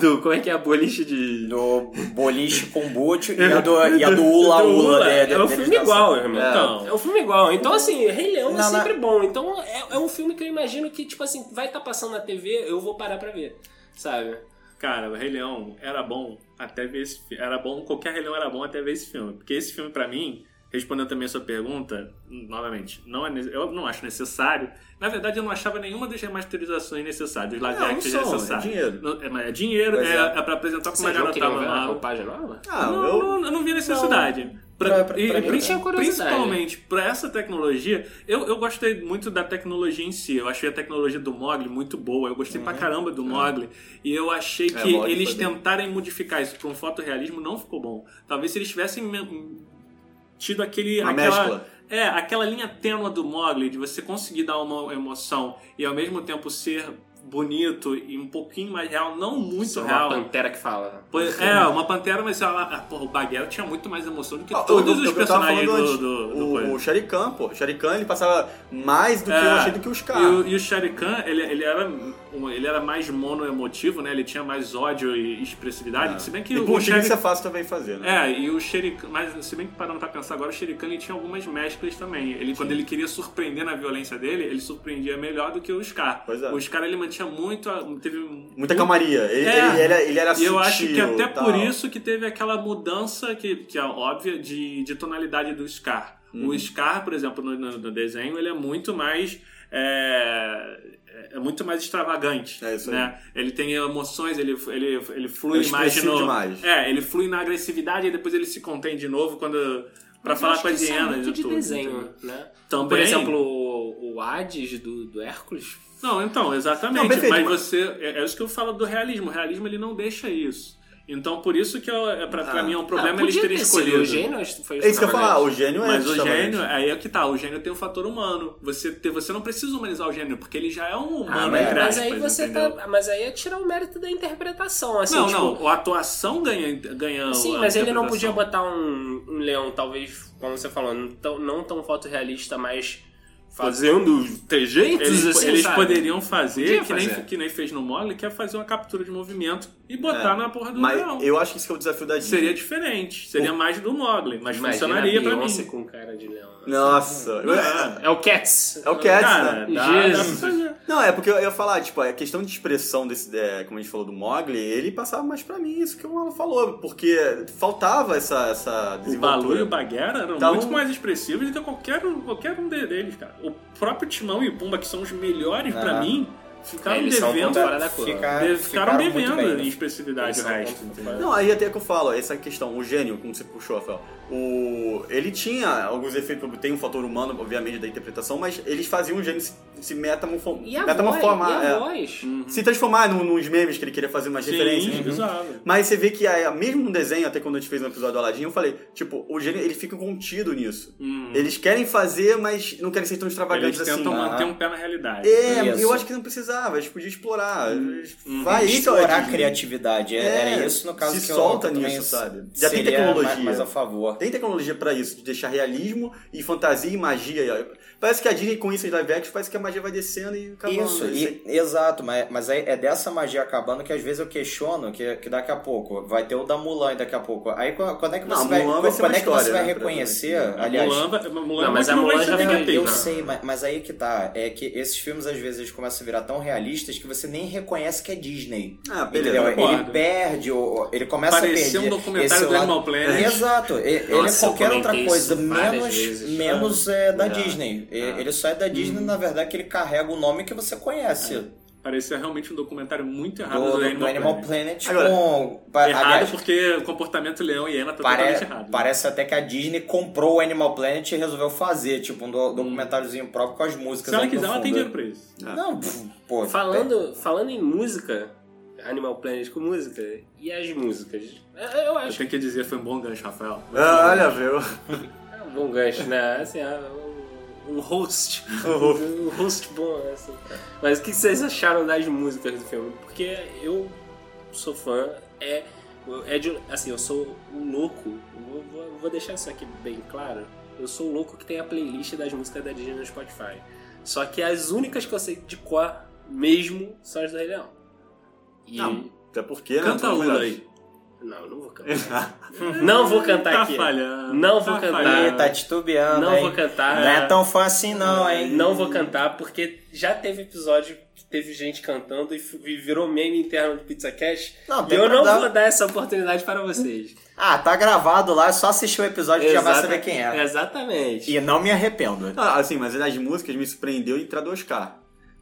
do como é que é a boliche de. Do boliche com boot e a do, e a do Ula Ula. né, É um filme igual, irmão. É. Então, é um filme igual. Então, assim, Rei Leão é Não, sempre bom. Então, é, é um filme que eu imagino que, tipo assim, vai estar passando na TV, eu vou parar pra ver. Sabe? Cara, o Rei Leão era bom até ver esse filme. Era bom, qualquer Rei Leão era bom até ver esse filme. Porque esse filme, pra mim, respondendo também a sua pergunta, novamente, não é, eu não acho necessário. Na verdade, eu não achava nenhuma das remasterizações necessárias, dos live Não, não são, é necessários. dinheiro. Não- É, mas é dinheiro, é, é. é pra apresentar não ver a roupagem nova? Ah, não, eu... não, eu não vi necessidade. Pra- Pra- pra- e- pra mim principalmente para essa tecnologia, eu, eu gostei muito da tecnologia em si. Eu achei a tecnologia do Mogli muito boa. Eu gostei pra caramba do Mogli. E eu achei que Mogli eles tentarem modificar isso para um fotorrealismo não ficou bom. Talvez se eles tivessem tido aquele Uma aquela mescla. é aquela linha tênua do Mogli de você conseguir dar uma emoção e ao mesmo tempo ser bonito e um pouquinho mais real, não muito Isso é uma real. pantera que fala. Pois- é, uma pantera, mas ela, ah, porra, o Bagheera tinha muito mais emoção do que Ah, todos eu- os eu- tava personagens do, antes, do, do o, coisa. o Shari Khan, pô. Shari Khan, ele passava mais do que É, eu achei do que os E caras. o, e o Shari Khan, ele, ele, era, ele era mais monoemotivo, né? Ele tinha mais ódio e expressividade. Se bem que E o, o Shari isso é fácil também fazer, né? É, e o Sherikan, mas se bem que parando pra pensar agora, o Sherikan ele tinha algumas mesclas também. Ele, quando ele queria surpreender na violência dele, ele surpreendia melhor do que o Scar. Pois é. O Scar ele mantinha muito. a- Teve Muita calmaria. Ele, É. ele, ele, era- ele era E eu acho que sutil, até tal. por isso que teve aquela mudança que, que é óbvia de, de tonalidade do Scar. Uhum. O Scar, por exemplo, no, no- no desenho, ele é muito mais. É, é muito mais extravagante. É isso aí. né? Ele tem emoções, ele, ele, ele flui É mais expressivo no. demais. É, ele flui na agressividade e depois ele se contém de novo quando. Pra Mas eu falar com as isso é hienas muito e de tudo. desenho, entendeu? né? Também. Por exemplo, o, o Hades do, do Hércules. Não, então, exatamente. Não, perfeito, mas mas- você. É, é isso que eu falo do realismo. O realismo ele não deixa isso. Então, por isso que eu, é, pra, pra Ah. mim é um problema Ah, eles terem ter escolhido. O gênio foi É isso que eu ia falar, o gênio é Mas o gênio, aí é que tá, o gênio tem o fator humano. Você, te- você não precisa humanizar o gênio, porque ele já é um Ah, humano, mas, entre mas aspas, aí você entendeu? tá. Mas aí é tirar o mérito da interpretação. Assim, não, tipo, não, a atuação ganha, ganha Sim, a mas ele não podia botar um, um leão, talvez, como você falou, não tão, não tão fotorrealista, mas fazendo trejeitos Eles, assim, eles sabe? poderiam fazer, que, Nem, fazer. que nem fez no Mogli, que é fazer uma captura de movimento e botar É, na porra do Mas leão. eu acho que isso que é o desafio da Disney. Seria diferente, seria mais do Mogli, mas Imagina funcionaria a pra Beyoncé mim. com cara de leão. Nossa. É. É o Cats. É o Cats, Cara, né? dá, dá Jesus. fazer. Não, é porque eu ia falar, tipo, a questão de expressão desse, é, como a gente falou do Mogli, ele passava mais pra mim, isso que o Alan falou, porque faltava essa, essa O Balu e o Bagheera eram Então- muito mais expressivos do que qualquer, um- qualquer um de- deles, cara. O próprio Timão e o Pumba, que são os melhores pra Ah. mim, ficaram Eles devendo. fora da curva. De- ficaram ficaram devendo bem, né? em expressividade Eles o resto. Não, aí até que eu falo, essa questão, o gênio, como você puxou, Rafael, o... ele tinha alguns efeitos, tem um fator humano, obviamente, da interpretação, mas eles faziam o gênio se, se metamorfo... E a metamorfomar, voz? E a é, voz? se transformar num- nos memes que ele queria fazer umas referências. Sim, exato. Mas você vê que aí, mesmo no desenho, até quando a gente fez um episódio do Aladdin, eu falei, tipo, o gênio ele fica contido nisso. Hum. Eles querem fazer, mas não querem ser tão extravagantes Eles assim. tentam ah. manter um pé na realidade. É, Isso. eu acho que não precisava, eles podiam explorar. Uhum. Vai, isso é o Explorar a criatividade. é- É, Era isso no caso se que solta eu nisso, sabe? Já tem tecnologia. mais- mais a favor. Tem tecnologia pra isso, de deixar realismo e fantasia e magia. Parece que a Disney com isso em live action, parece que a magia vai descendo e acabando. Isso, É e- exato, mas, mas é, é dessa magia acabando que às vezes eu questiono que, que daqui a pouco vai ter o da Mulan daqui a pouco. Aí quando é que Não, você vai, Mulan vai ser quando é que você vai né, reconhecer, aliás, Mulan, vai- Mulan Não, mas a que Mulan vai já ser foi- negativa. Eu sei, mas, mas aí que tá. É que esses filmes, às vezes, eles começam a virar tão realistas que você nem reconhece que é Disney. Ah, beleza. Ele perde, ele começa Parecia a um perder. documentário esse do lado- Animal Planet. Exato. Ele, ele Nossa, é qualquer outra coisa, menos, vezes. menos é, da É. Disney. E- Ele só é da Disney, na verdade, que ele carrega o nome que você conhece. Parecia realmente um documentário muito errado Do, do, do Animal, Animal Planet. Planet, Agora, com. Errado aliás, porque o comportamento leão e hiena tá pare- totalmente errado. parece até que a Disney comprou o Animal Planet e resolveu fazer, tipo, um do- documentáriozinho próprio com as músicas. Se ela quiser, ela tem dinheiro pra isso. Não, pff, pô. Falando, falando em música, Animal Planet com música, e as músicas? Eu, eu Eu acho tenho que dizer, foi um bom gancho, Rafael. Ah, olha, viu? é um bom gancho, né? Assim, é um, host. um host bom, assim. Mas o que vocês acharam das músicas do filme? Porque eu sou fã, é. é de, assim, eu sou um louco, vou, vou- vou deixar isso aqui bem claro. Eu sou o louco que tem a playlist das músicas da Disney no Spotify. Só que as únicas que eu sei de cor mesmo são as do Rei Leão. E... Não, até porque, né? Canta são uma aí. Não, eu não vou cantar. não vou cantar Tá aqui. falhando. Não vou tá cantar. falhando. Tá titubeando, Não hein? vou cantar. Não é tão fácil não, hein? Não vou cantar porque já teve episódio que teve gente cantando e e virou meme interno do Pizza Cash. Não, e eu não problema. vou dar essa oportunidade para vocês. Ah, tá gravado lá, é só assistir o episódio que já vai saber quem é. Exatamente. E não me arrependo. Ah, assim, mas as músicas me surpreendeu entrar do Oscar.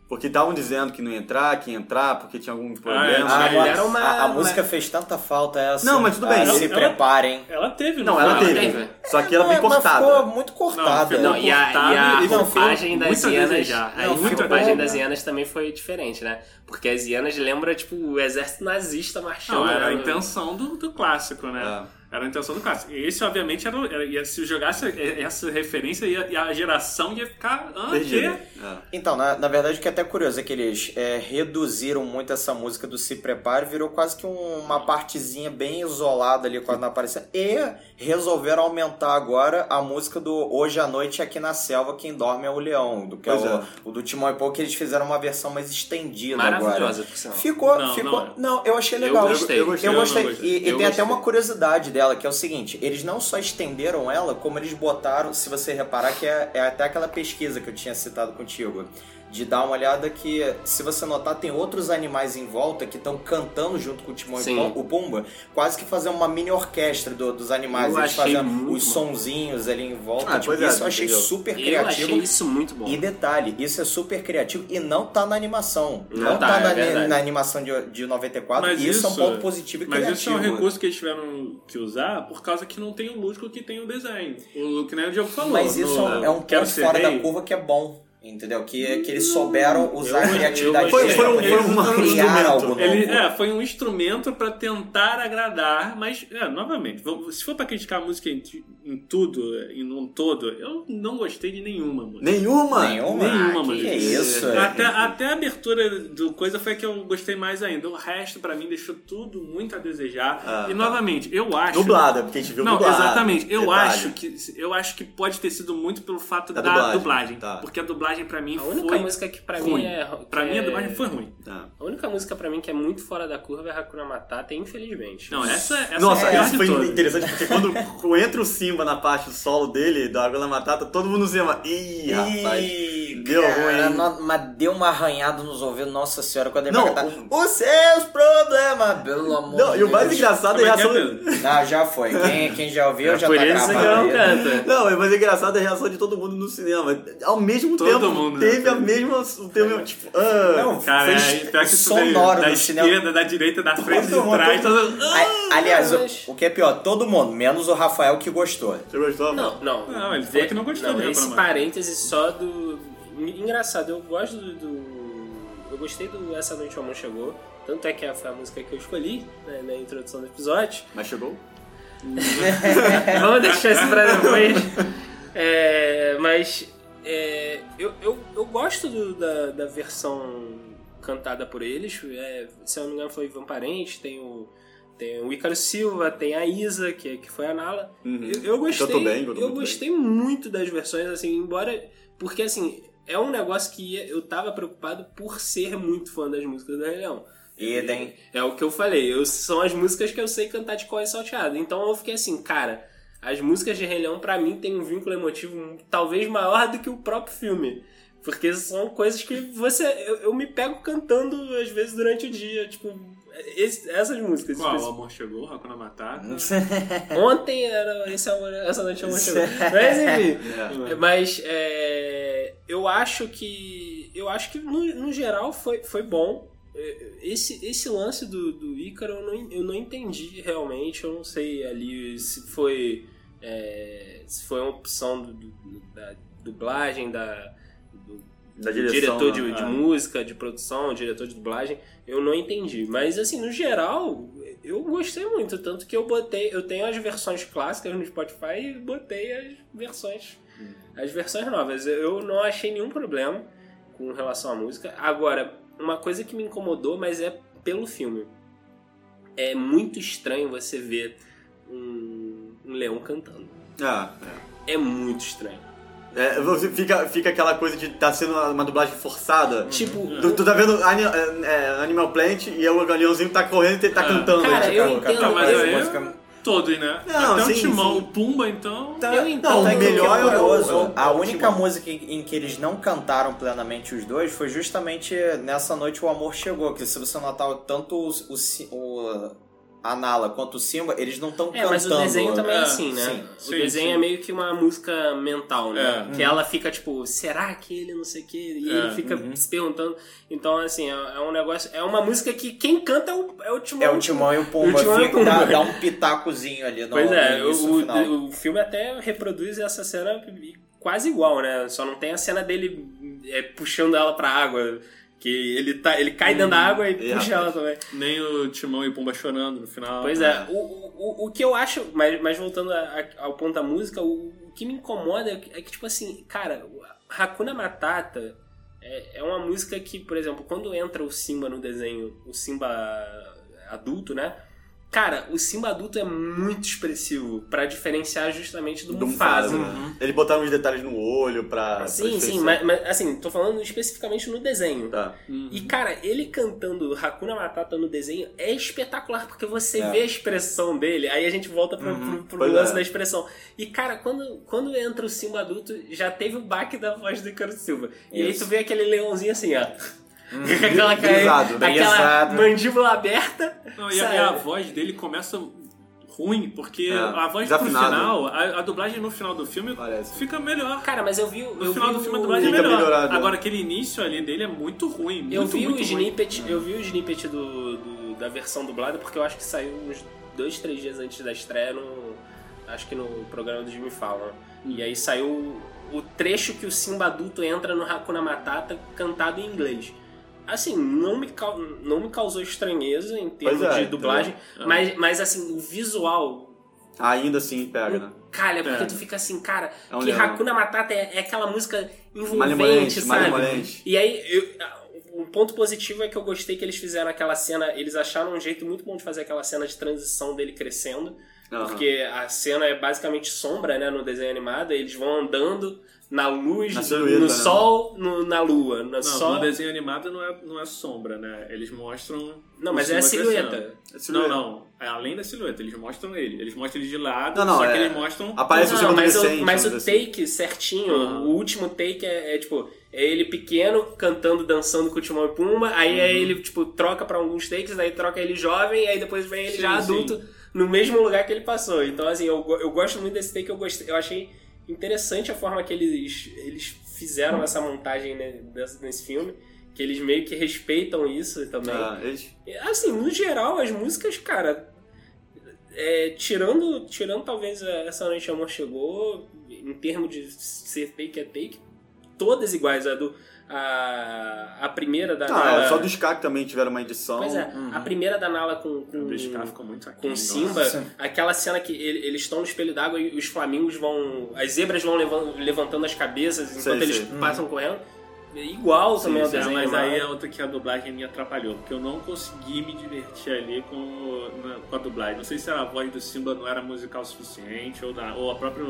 Porque estavam dizendo que não ia entrar, que ia entrar, porque tinha algum problema. Ah, deram uma- a, a uma- música fez tanta falta essa. Não, mas tudo bem, Ah, se ela- preparem. Ela teve, Não, ela Não, teve. teve. Só que ela bem mas cortada. ficou muito cortada. Não, Não, e a, e a roupagem das hienas. desejar. A roupagem das hienas também foi diferente, né? Porque as hienas lembra, tipo, o exército nazista marchando. Não, era a intenção do, do clássico, né? Era a intenção do clássico. E esse, obviamente, era, era- ia- se jogasse essa referência, ia, ia- a geração ia ficar. Ah? É. Então, na, na verdade, o que é até curioso é que eles é, reduziram muito essa música do Se Prepare, virou quase que um- uma partezinha bem isolada ali quando não aparecia. E resolveram aumentar agora a música do Hoje à Noite Aqui na Selva, Quem Dorme é o Leão, do que é o, é. o do Timão e Pô, que eles fizeram uma versão mais estendida agora. Maravilhosa, sinal. Ficou, Não, ficou. não Não, é. eu achei legal. gostei. Eu gostei. Eu não gostei. E, e Eu tem até gostei. uma curiosidade dela, que é o seguinte: eles não só estenderam ela, como eles botaram, se você reparar, que é, é até aquela pesquisa que eu tinha citado contigo. De dar uma olhada que, se você notar, tem outros animais em volta que estão cantando junto com o Timão e Sim. Pom- o Pumba, quase que fazer uma mini orquestra do- dos animais. Eu Eles fazendo muito os sonzinhos ali em volta. Ah, tipo, é, isso eu achei entendeu? super Eu criativo. achei isso muito bom. E detalhe, isso é super criativo e não tá na animação. Não, Não tá, tá, é na, na animação de, de 94. Mas e isso, é um isso- ponto positivo e Mas criativo. isso é um recurso que eles tiveram que usar por causa que não tem o músico que tem o desenho. O que nem o Diogo falou. Mas isso no é um Quero ponto fora Rei, da curva que é bom. Entendeu? Que, que eles souberam usar Eu- a criatividade eu Foi- deles foi um- foi um criar instrumento. algo novo. Ele, é, foi um instrumento pra tentar agradar, mas, é, novamente, se for pra criticar a música em, em tudo, em um todo, eu não gostei de nenhuma música. Nenhuma? Nenhuma? Nenhuma, Ah, mano. que isso? Até, até a abertura do coisa foi a que eu gostei mais ainda. O resto, pra mim, deixou tudo muito a desejar. Ah, e, tá. novamente, eu acho... Dublada, porque a gente viu Não, dublada. exatamente. Eu Detalhe. acho, que, eu acho que pode ter sido muito pelo fato Da da, dublagem, dublagem. tá. Porque a dublagem, pra mim, A única foi música que pra ruim. mim é. Pra que mim, a é- dublagem foi ruim. Tá. A única música pra mim que é muito fora da curva é Hakuna Matata, infelizmente. Não, essa, essa Nossa, é a pior isso de foi todas. interessante porque quando entra o Simba na parte do solo dele, da da Matata, todo mundo se chama. Ih, rapaz. Ih, deu cara, ruim, hein? no- mas deu uma arranhada nos ouvidos, nossa senhora, quando ele Não, vai cantar. Os seus problemas, pelo amor Não, de e o mais Deus. engraçado é a é que é reação. Não, já foi. Quem, quem já ouviu, É já por tá isso que gravado. não aí. canta. Não, mas é engraçado a reação de todo mundo no cinema. Ao mesmo Todo tempo, mundo, né? teve a mesma. O teve, tipo, ah, Não, Cara, foi é, pior que isso sonoro da no cinema. esquerda, da direita, da frente, de Todo trás. todo Todo... A- Aliás, o- mas- o, que é pior, todo mundo, menos o Rafael que gostou. Você gostou? Não, não. Não, ele falou que não gostou Não, esse Reclamar. parêntese só do. Engraçado, eu gosto do. do- Eu gostei do Essa Noite o Amor Chegou. Tanto é que foi a música que eu escolhi né, na introdução do episódio. Mas chegou? Vamos deixar isso pra depois. É, mas é, eu, eu, eu gosto do- da, da versão cantada por eles. É, se eu não me engano, foi Ivan Parente, tem o. Tem o Ícaro Silva, tem a Isa, que, que foi a Nala. Uhum. Eu, eu gostei. Cantou bem, cantou eu muito gostei muito das versões, assim, embora. Porque assim, é um negócio que eu tava preocupado por ser muito fã das músicas do Rei Leão. Idem. É o que eu falei, eu, são as músicas que eu sei cantar de cor e salteado. Então eu fiquei assim, cara, as músicas de Rei Leão pra mim tem um vínculo emotivo talvez maior do que o próprio filme. Porque são coisas que você. Eu, eu me pego cantando às vezes durante o dia, tipo, esse- essas músicas. Qual? O amor chegou, Hakuna Matata. Ontem era esse amor, essa noite amor chegou. Mas enfim. É. Mas é, eu acho que eu acho que no, no geral foi, foi bom. É, Esse, esse lance do, do Ícaro eu não, eu não entendi realmente. Eu não sei ali se foi. é, se foi uma opção do, do- da dublagem, da, do Da direção, diretor de, né? de É. música, de produção, diretor de dublagem. Eu não entendi. Mas assim, no geral, eu gostei muito. Tanto que eu botei. Eu tenho as versões clássicas no Spotify e botei as versões. As versões novas. Eu não achei nenhum problema com relação à música. Agora, uma coisa que me incomodou, mas é pelo filme. É muito estranho você ver um, um leão cantando. Ah, É muito estranho. É. É, você fica, fica aquela coisa de tá sendo uma, dublagem forçada. Tipo, Tu, tu tá vendo Ani- é, Animal Plant e o galinhãozinho tá correndo e ele tá É. cantando. Cara, né? eu Cara, entendo, Tá, mas aí música- todos, né? Não, Até sim, o Timão, sim. o Pumba, então... eu entendo. Não, o que melhor é o- curioso, é o- A é única Timão. música em, que eles não cantaram plenamente os dois foi justamente nessa noite o amor chegou. Que se você notar tanto o, o, o- a Nala quanto o Simba, eles não estão É, cantando. mas o desenho também é É, assim, né? sim, o sim, desenho sim. é meio que uma música mental, né? É. Que ela fica tipo, será que ele não sei o que? E É, ele fica se perguntando. Então, assim, é, é um negócio. É uma música que quem canta é o, é o Timão. É o Timão e o Pumba. O Timão e o fica- dá, Pumba. dá um pitacozinho ali no, Pois é, no início, o, final. o, o filme até reproduz essa cena quase igual, né? Só não tem a cena dele é, puxando ela pra água. Que ele, tá, ele cai dentro da água e é, puxa ela também. Nem o Timão e o Pumba chorando no final. Pois é, o, o, o que eu acho, mas, mas voltando a- a- ao ponto da música, o, o que me incomoda é que, é que, tipo assim, cara, Hakuna Matata é, é uma música que, por exemplo, quando entra o Simba no desenho, o Simba adulto, né? Cara, o Simba adulto é muito expressivo pra diferenciar justamente do, Do Mufasa. Mufasa, né? Eles botaram uns detalhes no olho pra. pra Sim, sim, mas, mas, assim, tô falando especificamente no desenho. Tá. E, cara, ele cantando Hakuna Matata no desenho é espetacular, porque você É. vê a expressão dele, aí a gente volta pro, pro, pro Pois lance é. da expressão. E, cara, quando, quando entra o Simba adulto, já teve o baque da voz do Icaro Silva. E aí tu vê aquele leãozinho assim, ó. Com aquela, brisado, bem aquela brisado. mandíbula aberta. Não, e, a, e a voz dele começa ruim, porque É, a voz pro desafinado. final, a, a dublagem no final do filme Parece. fica melhor. Cara, mas eu vi, o- No eu final vi do filme a dublagem é melhor. melhorado. Agora aquele início ali dele é muito ruim. Muito, Eu vi muito o ruim. snippet, eu vi o snippet do, do- da versão dublada, porque eu acho que saiu uns dois, três dias antes da estreia no. Acho que no programa do Jimmy Fallon. E aí saiu o trecho que o Simba adulto entra no Hakuna Matata cantado em inglês. Assim, não me, não me causou estranheza em termos é, de dublagem, entendeu? mas, mas assim, o visual Ainda assim pega, né? calha, porque É. tu fica assim, cara, É um que leão. Hakuna Matata é, é aquela música envolvente, Malemolente, sabe? malemolente. E aí, eu, um ponto positivo é que eu gostei que eles fizeram aquela cena, eles acharam um jeito muito bom de fazer aquela cena de transição dele crescendo, porque a cena é basicamente sombra, né, no desenho animado, eles vão andando na luz, Na no- silhueta, no né? sol, no- na lua, no Não, sol. no desenho animado não é, não é sombra, né? Eles mostram. Não, o mas é a silhueta. É silhueta. Não, não. É além da silhueta. Eles mostram ele. Eles mostram ele de lado, Não, não, só que é- eles mostram. Aparece o Não, Simba mas, adolescente. o, mas o vamos dizer assim. take certinho, Uhum. o último take é, é, tipo, é ele pequeno cantando, dançando com o Timão e Pumba, aí Uhum. é ele, tipo, troca pra alguns takes, aí troca ele jovem, aí depois vem ele Sim, já sim. adulto no mesmo lugar que ele passou. Então, assim, eu, eu gosto muito desse take, eu, gostei, eu achei interessante a forma que eles, eles fizeram essa montagem né, desse- nesse filme, que eles meio que respeitam isso também. Ah, eles- Assim, no geral, as músicas, cara, é, tirando, tirando talvez Essa Noite Amor Chegou, em termos de ser take a take, todas iguais. A, do, a, a primeira da Ah, Nala... é, só do Ska que também tiveram uma edição. Pois é, a primeira da Nala com, com, O Scar ficou muito aqui. com Simba, aquela cena que ele- eles estão no espelho d'água e os flamingos vão... As zebras vão levan- levantando as cabeças enquanto Sei, eles sei. passam correndo. Igual também ao desenho mas aí é outra que a dublagem me atrapalhou, porque eu não consegui me divertir ali com, na- com a dublagem. Não sei se a voz do Simba não era musical o suficiente, ou, da, ou a própria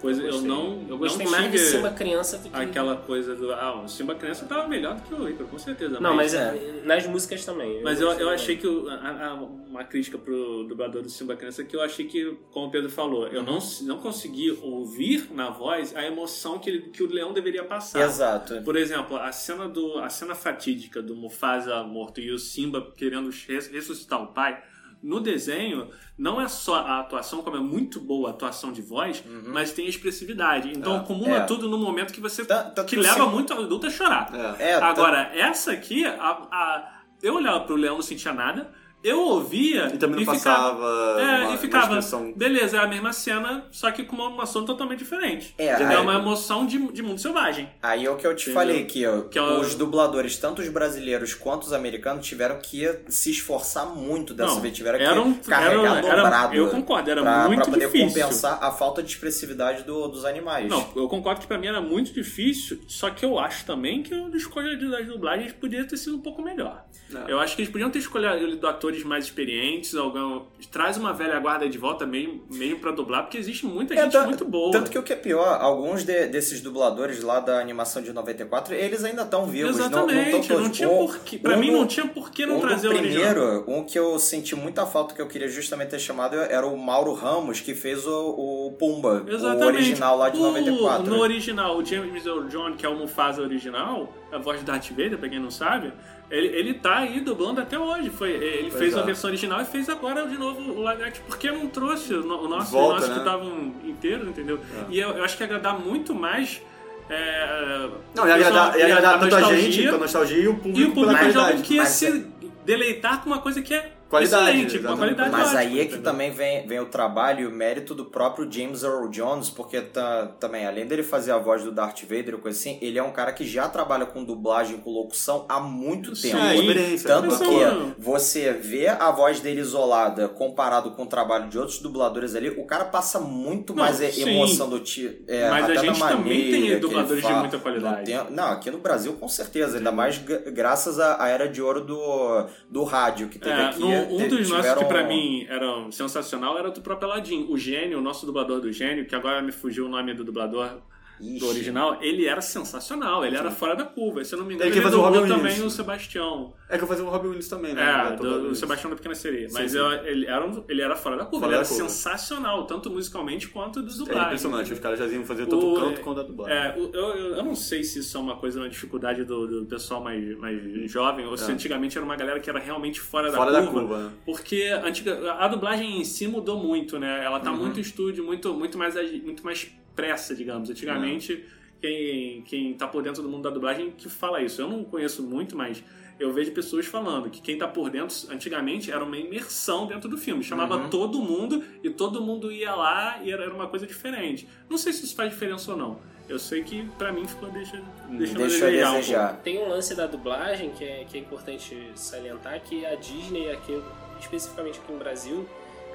coisa. Eu, gostei. não. Eu gostei não mais de Simba criança do que... Aquela coisa do. Ah, o Simba criança tava melhor do que o Ícaro, com certeza. Não, mas é, nas músicas também. Mas eu, eu achei que o- a- a- uma crítica pro dublador do Simba Criança é que eu achei que, como o Pedro falou, eu não, não consegui ouvir na voz a emoção que, ele- que o leão deveria passar. Exato. Por exemplo, a cena, do, a cena fatídica do Mufasa morto e o Simba querendo res- ressuscitar o pai, no desenho não é só a atuação, como é muito boa a atuação de voz, mas tem a expressividade. Então É. acumula É. tudo no momento que você. Tan- tanto que leva sim. muito o adulto a chorar. É. É, Agora, essa aqui, a, a- eu olhava pro Leão, não sentia nada. Eu ouvia E também não ficava, passava é, uma, e ficava, beleza, é a mesma cena, só que com uma emoção totalmente diferente. É, É, uma emoção de, de mundo selvagem. Aí é o que eu te Entendeu? falei, que, ó, Que é o- os dubladores, tanto os brasileiros quanto os americanos, tiveram que se esforçar muito dessa Não, vez. Tiveram era um- que carregar era- era- dobrado. eu concordo, era pra, muito pra poder difícil. compensar a falta de expressividade do- dos animais. Não, eu concordo que pra mim era muito difícil, só que eu acho também que a escolha das dublagens podia ter sido um pouco melhor. É. Eu acho que eles podiam ter escolhido atores mais experientes, algum, traz uma velha guarda de volta mesmo, mesmo pra dublar, porque existe muita É, gente tan- muito boa. Tanto que o que é pior, alguns de- desses dubladores lá da animação de 94, eles ainda estão vivos. não- Não, Exatamente, tão não, todos. tinha Um- porquê. Pra um mim não tinha por que não um trazer o original. primeiro, um que eu senti muita falta, que eu queria justamente ter chamado, era o Mauro Ramos, que fez o, o Pumba, Exatamente. o original lá de O- 94. No original, o James Earl John, que é o Mufasa original, a voz do Darth Vader, pra quem não sabe, ele, ele tá aí dublando até hoje. Foi, ele Pois fez é. a versão original e fez agora de novo o live action. Por que não trouxe o no- o nosso, Volta, o nosso né? que estavam inteiros, entendeu? E eu, eu acho que ia agradar muito mais. É, Não, ia agradar, ia agradar tanto a nostalgia gente, com a nostalgia e o público, E o público jovem que ia se deleitar com uma coisa que é Qualidade, excelente, com uma qualidade Mas ótima, aí é que entendeu? também vem, vem o trabalho e o mérito do próprio James Earl Jones, porque tá, também, além dele fazer a voz do Darth Vader e coisa assim, ele é um cara que já trabalha com dublagem, com locução há muito Sim, tempo. É, experiência. Tanto Mas que você vê a voz dele isolada comparado com o trabalho de outros dubladores ali, o cara passa muito Não, mais e- sim. emoção do tipo. É, Mas a gente também maneira tem dubladores de fala. muita qualidade. Não, tem- não, aqui no Brasil com certeza, ainda mais gra- graças à, à era de ouro do, do rádio que teve É, aqui. no- um dos nossos tiveram- que pra mim era sensacional era do próprio Aladdin. O Gênio, o nosso dublador do Gênio, que agora me fugiu o nome do dublador Ixi. do original, ele era sensacional, ele era fora da curva. Se eu não me engano, Ele ele, dublou também Williams. o Sebastião. É que eu fazia o Robin Williams também, né? É, do, o. Sebastião da Pequena Sereia. Sim, Mas sim. eu- ele, era um- ele era fora da curva, Fora ele da era curva. sensacional, tanto musicalmente quanto dos É dublagens. impressionante, os caras já iam fazer tanto O- canto quanto a dublagem. É, eu, eu, eu não sei se isso é uma coisa, uma dificuldade do, do pessoal mais, mais jovem, ou se É. antigamente era uma galera que era realmente fora, Fora da, da curva, curva, né? Porque a, antiga, a dublagem em si mudou muito, né? Ela tá Uhum. muito estúdio, muito, muito, mais, muito mais pressa, digamos. Antigamente, quem, quem tá por dentro do mundo da dublagem que fala isso. Eu não conheço muito, mas eu vejo pessoas falando que quem tá por dentro, antigamente, era uma imersão dentro do filme. Chamava Uhum. todo mundo e todo mundo ia lá e era era uma coisa diferente. Não sei se isso faz diferença ou não. Eu sei que pra mim ficou deixa, deixando Deixa a desejar um. Tem um lance da dublagem que é, que é importante salientar que a Disney, aqui, especificamente aqui no Brasil,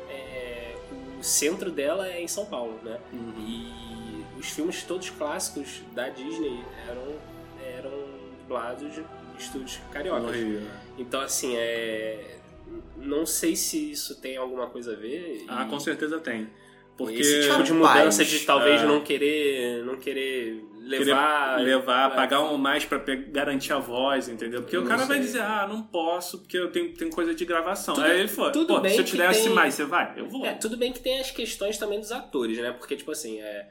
é, o centro dela é em São Paulo, né? E os filmes todos clássicos da Disney eram, eram dublados de estúdios cariocas. Então, assim, é... não sei se isso tem alguma coisa a ver. Ah, e- com certeza tem. Porque esse tipo de Rapaz, mudança de talvez é. não querer não querer querer levar levar, é, pagar um mais pra pe- garantir a voz, entendeu? Porque o Não cara vai sei. dizer, ah, não posso, porque eu tenho, tenho coisa de gravação. Tudo- Aí ele falou, tudo pô, bem se eu desse tem- mais, você vai? Eu vou. É, tudo bem que tem as questões também dos atores, né? Porque, tipo assim, é,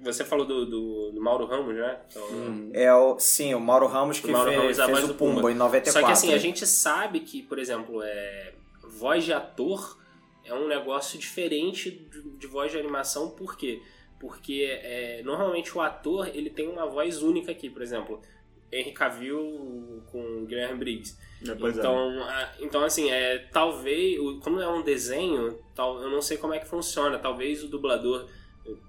você falou do, do, do Mauro Ramos, né? Então, É o, sim, o Mauro Ramos que O Mauro fez, Ramos, a fez voz o do Pumba. Pumba em 94. Só que assim, a gente sabe que, por exemplo, é, voz de ator é um negócio diferente de, de voz de animação, por quê? Porque é, normalmente o ator ele tem uma voz única aqui, por exemplo, Henry Cavill com Guilherme Briggs. É, é. então, a- então, assim, é, talvez, como é um desenho, tal, eu não sei como é que funciona. Talvez o dublador.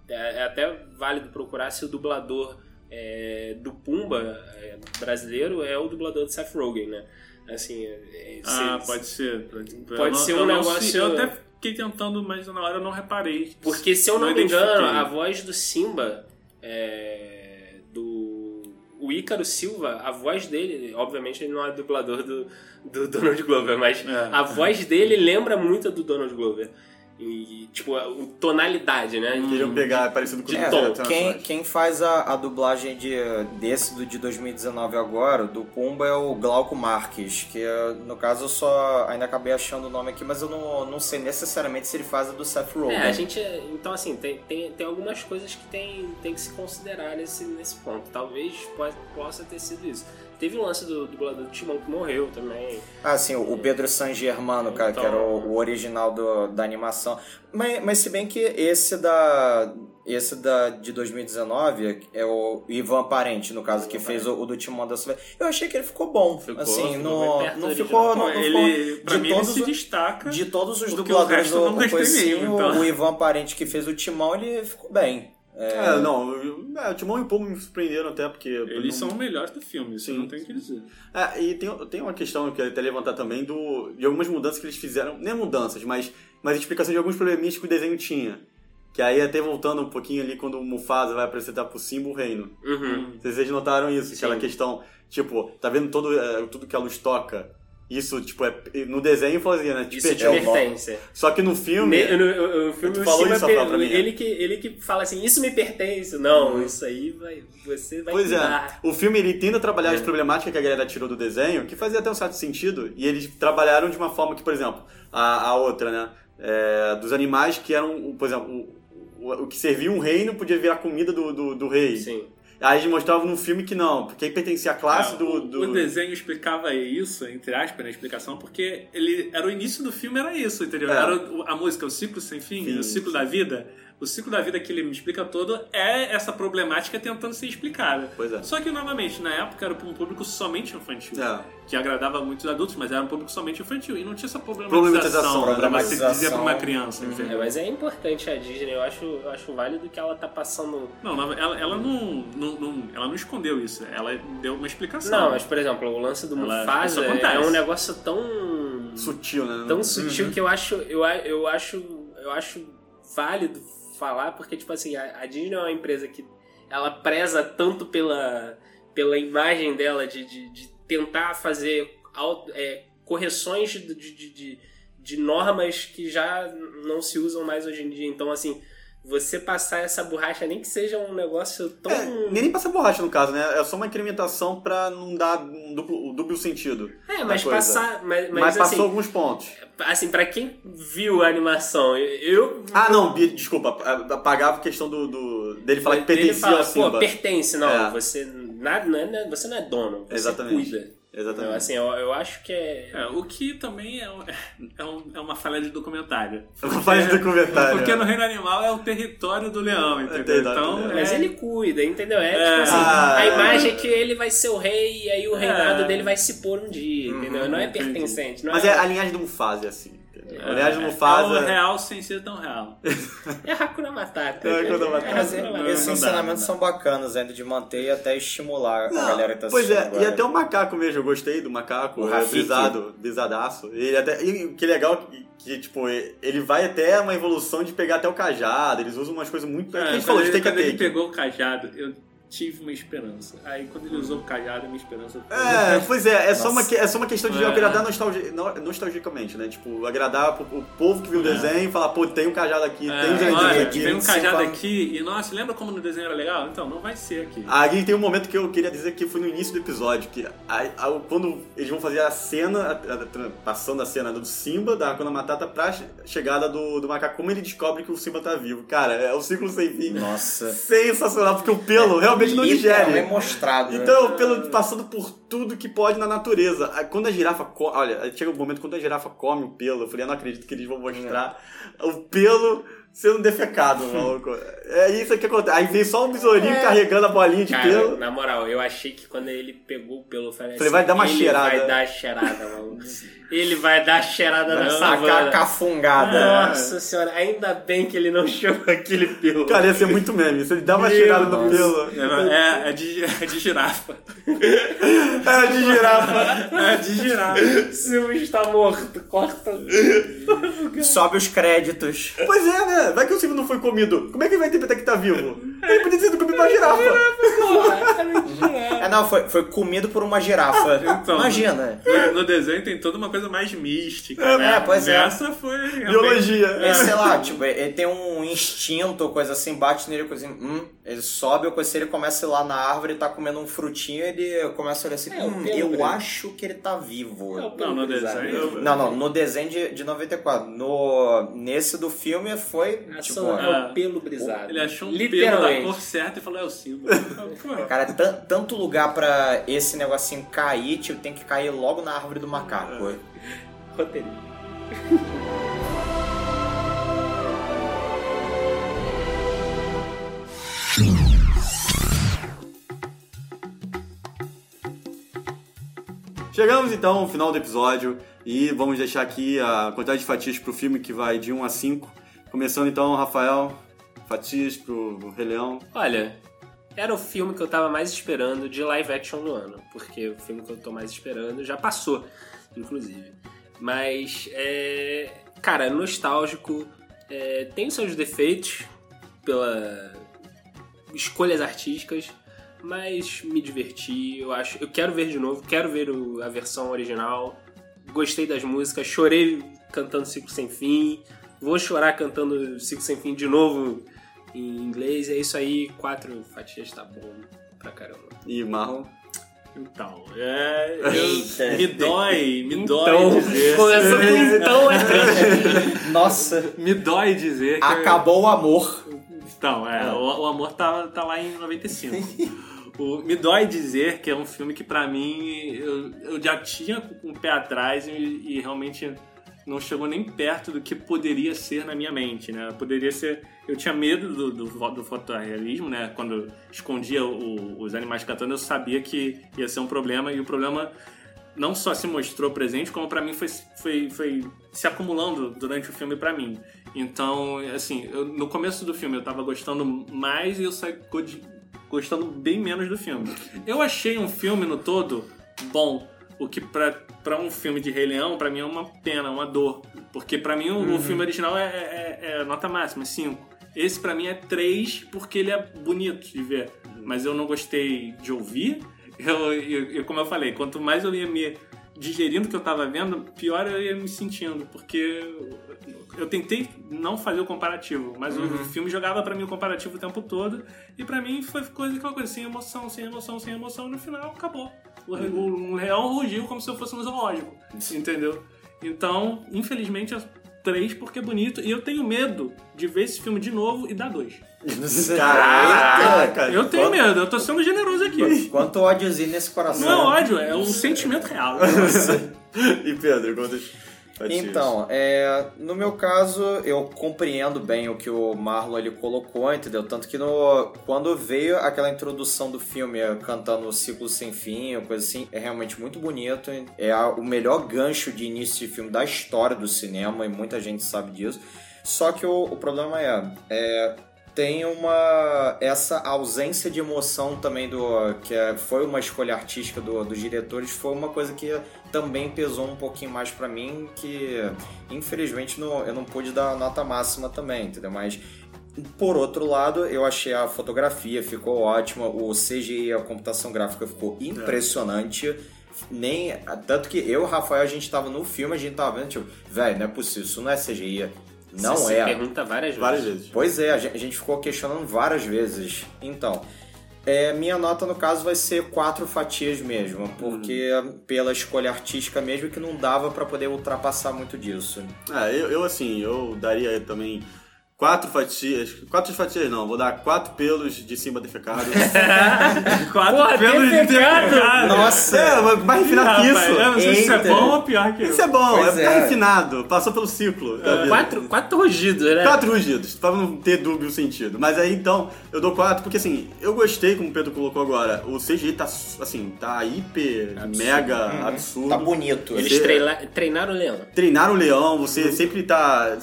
É, é até válido procurar se o dublador é, do Pumba é, brasileiro é o dublador de Seth Rogen, né? Assim, é, Ah, se- pode ser. Pode ser um negócio- sei- Eu até fiquei tentando, mas na hora eu não reparei. Porque se eu não, Não me engano, a voz do Simba, é, do o Ícaro Silva, a voz dele, obviamente ele não é dublador do, do Donald Glover, mas É. a voz dele lembra muito a do Donald Glover. E, tipo, a, o tonalidade, né? Queriam pegar parecido com De o É, tom. quem, quem faz a, a dublagem de, desse do, de 2019 agora, do Pumba, é o Glauco Marques, que é, no caso eu só ainda acabei achando o nome aqui, mas eu não, não sei necessariamente se ele faz a do Seth Rogen. É, a gente. Então, assim, tem, tem, tem algumas coisas que tem, tem que se considerar nesse, nesse ponto. Talvez po- possa ter sido isso. Teve o lance do dublador do Timão que morreu também. Ah, sim, o Pedro San Germano, cara, que Então- era o, o original do- da animação. Mas, mas se bem que esse da. Esse da de 2019 é o Ivan Parente, no caso, que fez o, o do Timão da Silveira. Eu achei que ele ficou bom. Ficou, assim, ficou perto não ficou. Não, não ele, ficou de mim, ele todos, se destaca. de todos os o dubladores do, coicinho, mesmo, então. o Ivan Parente que fez o Timão, ele ficou bem. É, não, eu- é, o Timão e o Pombo me surpreenderam até porque... Eles não- são melhores do filme, isso Sim. não tem o que dizer. É, e tem, tem uma questão que eu queria até levantar também do, de algumas mudanças que eles fizeram, nem mudanças, mas, mas explicação de alguns probleminhas que o desenho tinha. Que aí até voltando um pouquinho ali quando o Mufasa vai apresentar pro Simba o reino. Uhum. Não Vocês notaram isso, Sim. aquela questão, tipo, tá vendo todo, é, tudo que a luz toca? Isso, tipo, é, no desenho fazia, né? Te Isso pertence. Só que no filme. Ne- no, no- filme Tu falou isso, per- pra mim, é. ele, que, ele que fala assim, isso me pertence. Não, isso aí vai, você vai Pois é, o filme ele tenta trabalhar É. as problemáticas que a galera tirou do desenho, que fazia até um certo sentido, e eles trabalharam de uma forma que, por exemplo, a, a outra, né, é, dos animais que eram, por exemplo, o, o, o que servia um reino podia virar comida do, do, do rei. Sim. Aí eles mostravam no filme que não, porque aí pertencia à classe É, do, o- do... O desenho explicava isso, entre aspas, na explicação, porque ele era o início do filme, era isso, entendeu? É. Era a música, o ciclo sem fim, Sim, o ciclo da vida. O ciclo da vida que ele me explica todo é essa problemática tentando ser explicada. Pois é. Só que, novamente, na época era para um público somente infantil. É. Que agradava muitos adultos, mas era um público somente infantil. E não tinha essa Problematização, problematização, né, pra você problematização. dizer pra uma criança, É, entendeu? mas é importante a Disney, eu acho, eu acho válido que ela tá passando. Não, ela, ela não, não, não- ela não escondeu isso. Ela deu uma explicação. Não, mas por exemplo, o lance do Ela- Mufasa é um negócio tão Sutil, né? tão sutil que eu acho eu, a- eu acho eu acho válido falar porque tipo assim a, a Disney é uma empresa que ela preza tanto pela pela imagem dela de, de, de tentar fazer é, correções de, de, de normas que já não se usam mais hoje em dia. Então assim você passar essa borracha nem que seja um negócio tão É, nem, nem passa borracha no caso, né? É só uma incrementação pra não dar um duplo, um duplo sentido. É, mas coisa. passar mas, Mas, mas, passou assim, alguns pontos. assim para quem viu a animação eu Ah, não, desculpa, apagava a questão do, do- dele falar que pertencia fala, ao Simba. Pô, pertence, não. É. Você, nada, não é, você não é dono, você Exatamente. cuida. Exatamente. Então, assim, eu, eu acho que é. É, o que também é, um- é, um- é uma falha de documentário. Uma falha de documentário, Porque é. no reino animal é o território do leão, entendeu? Entendo, Então. Mas é- ele cuida, entendeu? É, É. tipo assim, Ah, a é. imagem é que ele vai ser o rei e aí o reinado É. dele vai se pôr um dia, entendeu? Não é entendi. pertencente. Não Mas é, é a linhagem do Mufasa, é assim. Entendeu? A linhagem do É Mufasa. o real sem ser tão real. é Hakuna Matata. É Hakuna Matata. É Mas Hakuna não, esses não ensinamentos são bacanas ainda de manter e até estimular a Não, galera que tá pois é, e agora. até o macaco mesmo, eu gostei do macaco, O é, brisado, brisadaço. Ele até, e o que é legal que, que, tipo, ele vai até uma evolução de pegar até o cajado, eles usam umas coisas muito. É, que a gente quando falou de ele, a ele take. pegou o cajado, eu tive uma esperança. Aí quando ele usou o cajado, a minha esperança foi... É, pois é, é só, uma, é só uma questão de É. agradar nostalgi, no- nostalgicamente, né? Tipo, agradar pro- o povo que viu o É. desenho e falar, pô, tem um cajado aqui, É, tem um olha, aqui. tem um 25 cajado aqui e, nossa, lembra como no desenho era legal? Então, não vai ser aqui. Aí tem um momento que eu queria dizer que foi no início do episódio, que aí- aí quando eles vão fazer a cena, a- a- passando a cena do Simba, da Hakuna Matata, pra che- chegada do, do macaco, como ele descobre que o Simba tá vivo. Cara, é o ciclo sem fim. Nossa. Sensacional, porque o pelo realmente não Literalmente digere. mostrado. né? Então, o pelo passando por tudo que pode na natureza. Aí, Quando a girafa Olha, chega um momento quando a girafa come o pelo, eu falei, eu não acredito que eles vão mostrar o pelo sendo defecado, maluco. É isso que acontece. Aí vem só um besourinho carregando a bolinha de Cara, pelo. na moral, eu achei que quando ele pegou o pelo, eu falei, Falei, assim, vai dar uma ele cheirada. vai dar cheirada, mano. ele vai dar cheirada na A savana. cafungada. Nossa senhora, ainda bem que ele não chamou aquele pelo. Cara, ia ser muito meme. Se ele dá uma Meu cheirada no pelo. É, é, de, é de girafa. É de girafa. É de girafa. Silvio está morto, corta. Sobe os créditos. Pois é, né? Vai que o Silvio não foi comido. Como é que ele vai interpretar que tá vivo? Ele podia ter sido comido por uma girafa. É, não, foi, foi comido por uma girafa. Então. Imagina. No, no desenho tem toda uma coisa mais mística. É, né? pois é. Essa foi. realmente- Biologia. É, sei lá, tipo, ele tem um instinto, coisa assim, bate nele, coisa assim, hum, ele sobe, ou coisa assim, ele começa a ir lá na árvore, tá comendo um frutinho, ele começa a olhar assim, É, hum, eu acho que ele tá vivo. É Não, pelo no desenho. Não, não, no desenho de, de 94. No, nesse do filme foi, É tipo, é o pelo brisado. Ele achou um pelo Exatamente. cor certa e falou, é o símbolo. É? Cara, tan- tanto lugar pra esse negocinho cair, tipo, tem que cair logo na árvore do macaco. Roteirinho. Chegamos então ao final do episódio e vamos deixar aqui a quantidade de fatias pro filme que vai de 1 a 5. Começando então, Rafael, fatias pro Rei Leão. Olha, era o filme que eu tava mais esperando de live action do ano. Porque o filme que eu tô mais esperando já passou, inclusive. Mas, é. Cara, nostálgico. é, tem seus defeitos pela escolhas artísticas, mas me diverti. Eu acho, eu quero ver de novo, quero ver o- a versão original. Gostei das músicas, chorei cantando Ciclo Sem Fim. Vou chorar cantando Ciclo Sem Fim de novo em inglês. É isso aí, quatro fatias tá bom pra caramba. E Marlon. Então, é, eu- me dói, me Então, dói dizer. começou com então, é triste. Nossa, Me dói dizer que. acabou o amor. Então, é, o, o amor tá, tá lá em 95. O, me dói dizer que é um filme que pra mim eu, eu já tinha com o pé atrás e, e realmente não chegou nem perto do que poderia ser na minha mente, né? Poderia ser. Eu tinha medo do, do, do fotorrealismo, né? Quando escondia o- os animais cantando, eu sabia que ia ser um problema e o problema não só se mostrou presente, como pra mim foi, foi, foi se acumulando durante o filme pra mim. Então, assim, eu- no começo do filme eu tava gostando mais e eu saí gostando bem menos do filme. Eu achei um filme no todo bom, o que pra um filme de Rei Leão, pra mim é uma pena, uma dor. Porque pra mim o, o filme original é, é- é nota máxima, 5. Esse pra mim é 3 porque ele é bonito de ver. Mas eu não gostei de ouvir. Eu, eu- eu- como eu falei, quanto mais eu ia me digerindo o que eu tava vendo, pior eu ia me sentindo. Porque eu tentei não fazer o comparativo, mas o filme jogava pra mim o comparativo o tempo todo. E pra mim foi coisa aquela coisa, sem emoção, sem emoção, sem emoção. E no final acabou. O, o, o leão rugiu como se eu fosse no zoológico. Entendeu? Então, infelizmente, é três porque é bonito. E eu tenho medo de ver esse filme de novo e dar dois. Caraca! Eu tenho medo, eu tô sendo generoso aqui. Quanto ódiozinho nesse coração. Não é ódio, é um sentimento real. E Pedro, quantas? Então, é, no meu caso, eu compreendo bem o que o Marlon ele colocou, entendeu? Tanto que no, quando veio aquela introdução do filme é, cantando o Ciclo Sem Fim, coisa assim, é realmente muito bonito. É a- o melhor gancho de início de filme da história do cinema, e muita gente sabe disso. Só que o, o problema é, é, tem uma essa ausência de emoção também do que é- foi uma escolha artística do, dos diretores foi uma coisa que também pesou um pouquinho mais pra mim que infelizmente não, eu não pude dar nota máxima também entendeu? Mas por outro lado eu achei a fotografia ficou ótima o CGI a computação gráfica ficou impressionante. Nem tanto que eu e o Rafael a gente tava no filme a gente tava vendo tipo velho não é possível isso não é CGI não Você é pergunta várias vezes. Várias vezes. Pois é, a gen- a gente ficou questionando várias vezes. Então, é, minha nota no caso vai ser quatro fatias mesmo, porque pela escolha artística mesmo que não dava pra poder ultrapassar muito disso. Ah, eu, eu, assim, eu daria também quatro fatias. Quatro fatias não, vou dar quatro pelos de cima defecados. Quatro Porra, pelos de defecado! defecado. Nossa! é, mais refinado que Rapaz, isso. eu não sei se isso é Eita. bom ou pior que Isso é bom, Pois é, é. refinado, passou pelo ciclo. vida. Quatro, quatro rugidos, né? Quatro rugidos, pra não ter dúbio o sentido. Mas aí então, eu dou quatro, porque assim, eu gostei, como o Pedro colocou agora, o CGI tá assim, tá hiper, mega absurdo. Tá bonito. Eles treina- treinaram o leão. Treinar o leão, você sempre tá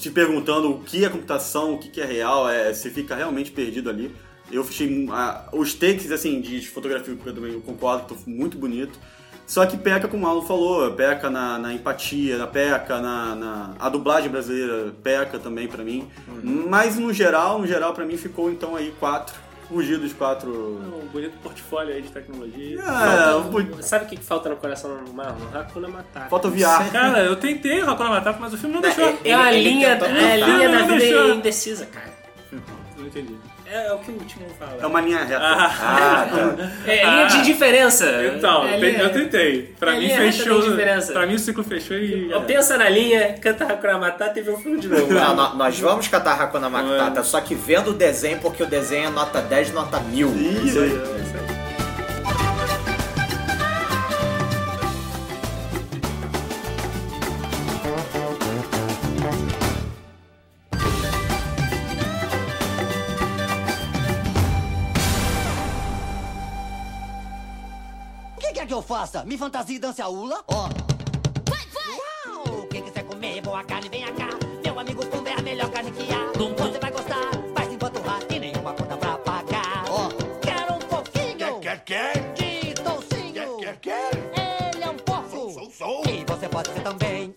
te perguntando o que é computação, o que é real, é, você fica realmente perdido ali. Eu achei ah, os takes assim de fotografia eu também eu concordo, que estão muito bonito. Só que peca, como o Alan falou, peca na, na empatia, na peca na, na- a dublagem brasileira peca também pra mim. Mas no geral, no geral pra mim ficou então aí quatro rugidos, quatro. Um bonito portfólio aí de tecnologia. É, um po- Sabe o que falta no coração do Marlon? Hakuna Matata. falta o VR. Cara, eu tentei Hakuna Matata, mas o filme não deixou. Ele- É a ele linha, é a linha da vida indecisa, cara. não entendi. É, é o que o Timon fala. É uma linha reta. Ah. tá. É linha de diferença. Então, é linha- eu tentei. Pra é mim fechou. Pra mim o ciclo fechou e. Ó, Pensa na linha, canta Hakuna Matata e vê o filme de novo. Não, nó- nós vamos catar Hakuna Matata, só que vendo o desenho, porque o desenho é nota 10, nota 1000. Isso aí. Faça? Me fantasia e dance a ula? Ó. Uau! Quem quiser comer boa carne, venha cá. Meu amigo Pumba é a melhor carne que há. Você vai gostar, vai se empanturrar e nenhuma conta pra pagar. Ó. Quero um pouquinho Quer, quer? de toucinho. Quer, quer, quer? Ele é um porco. Sou, sou. E você pode ser também.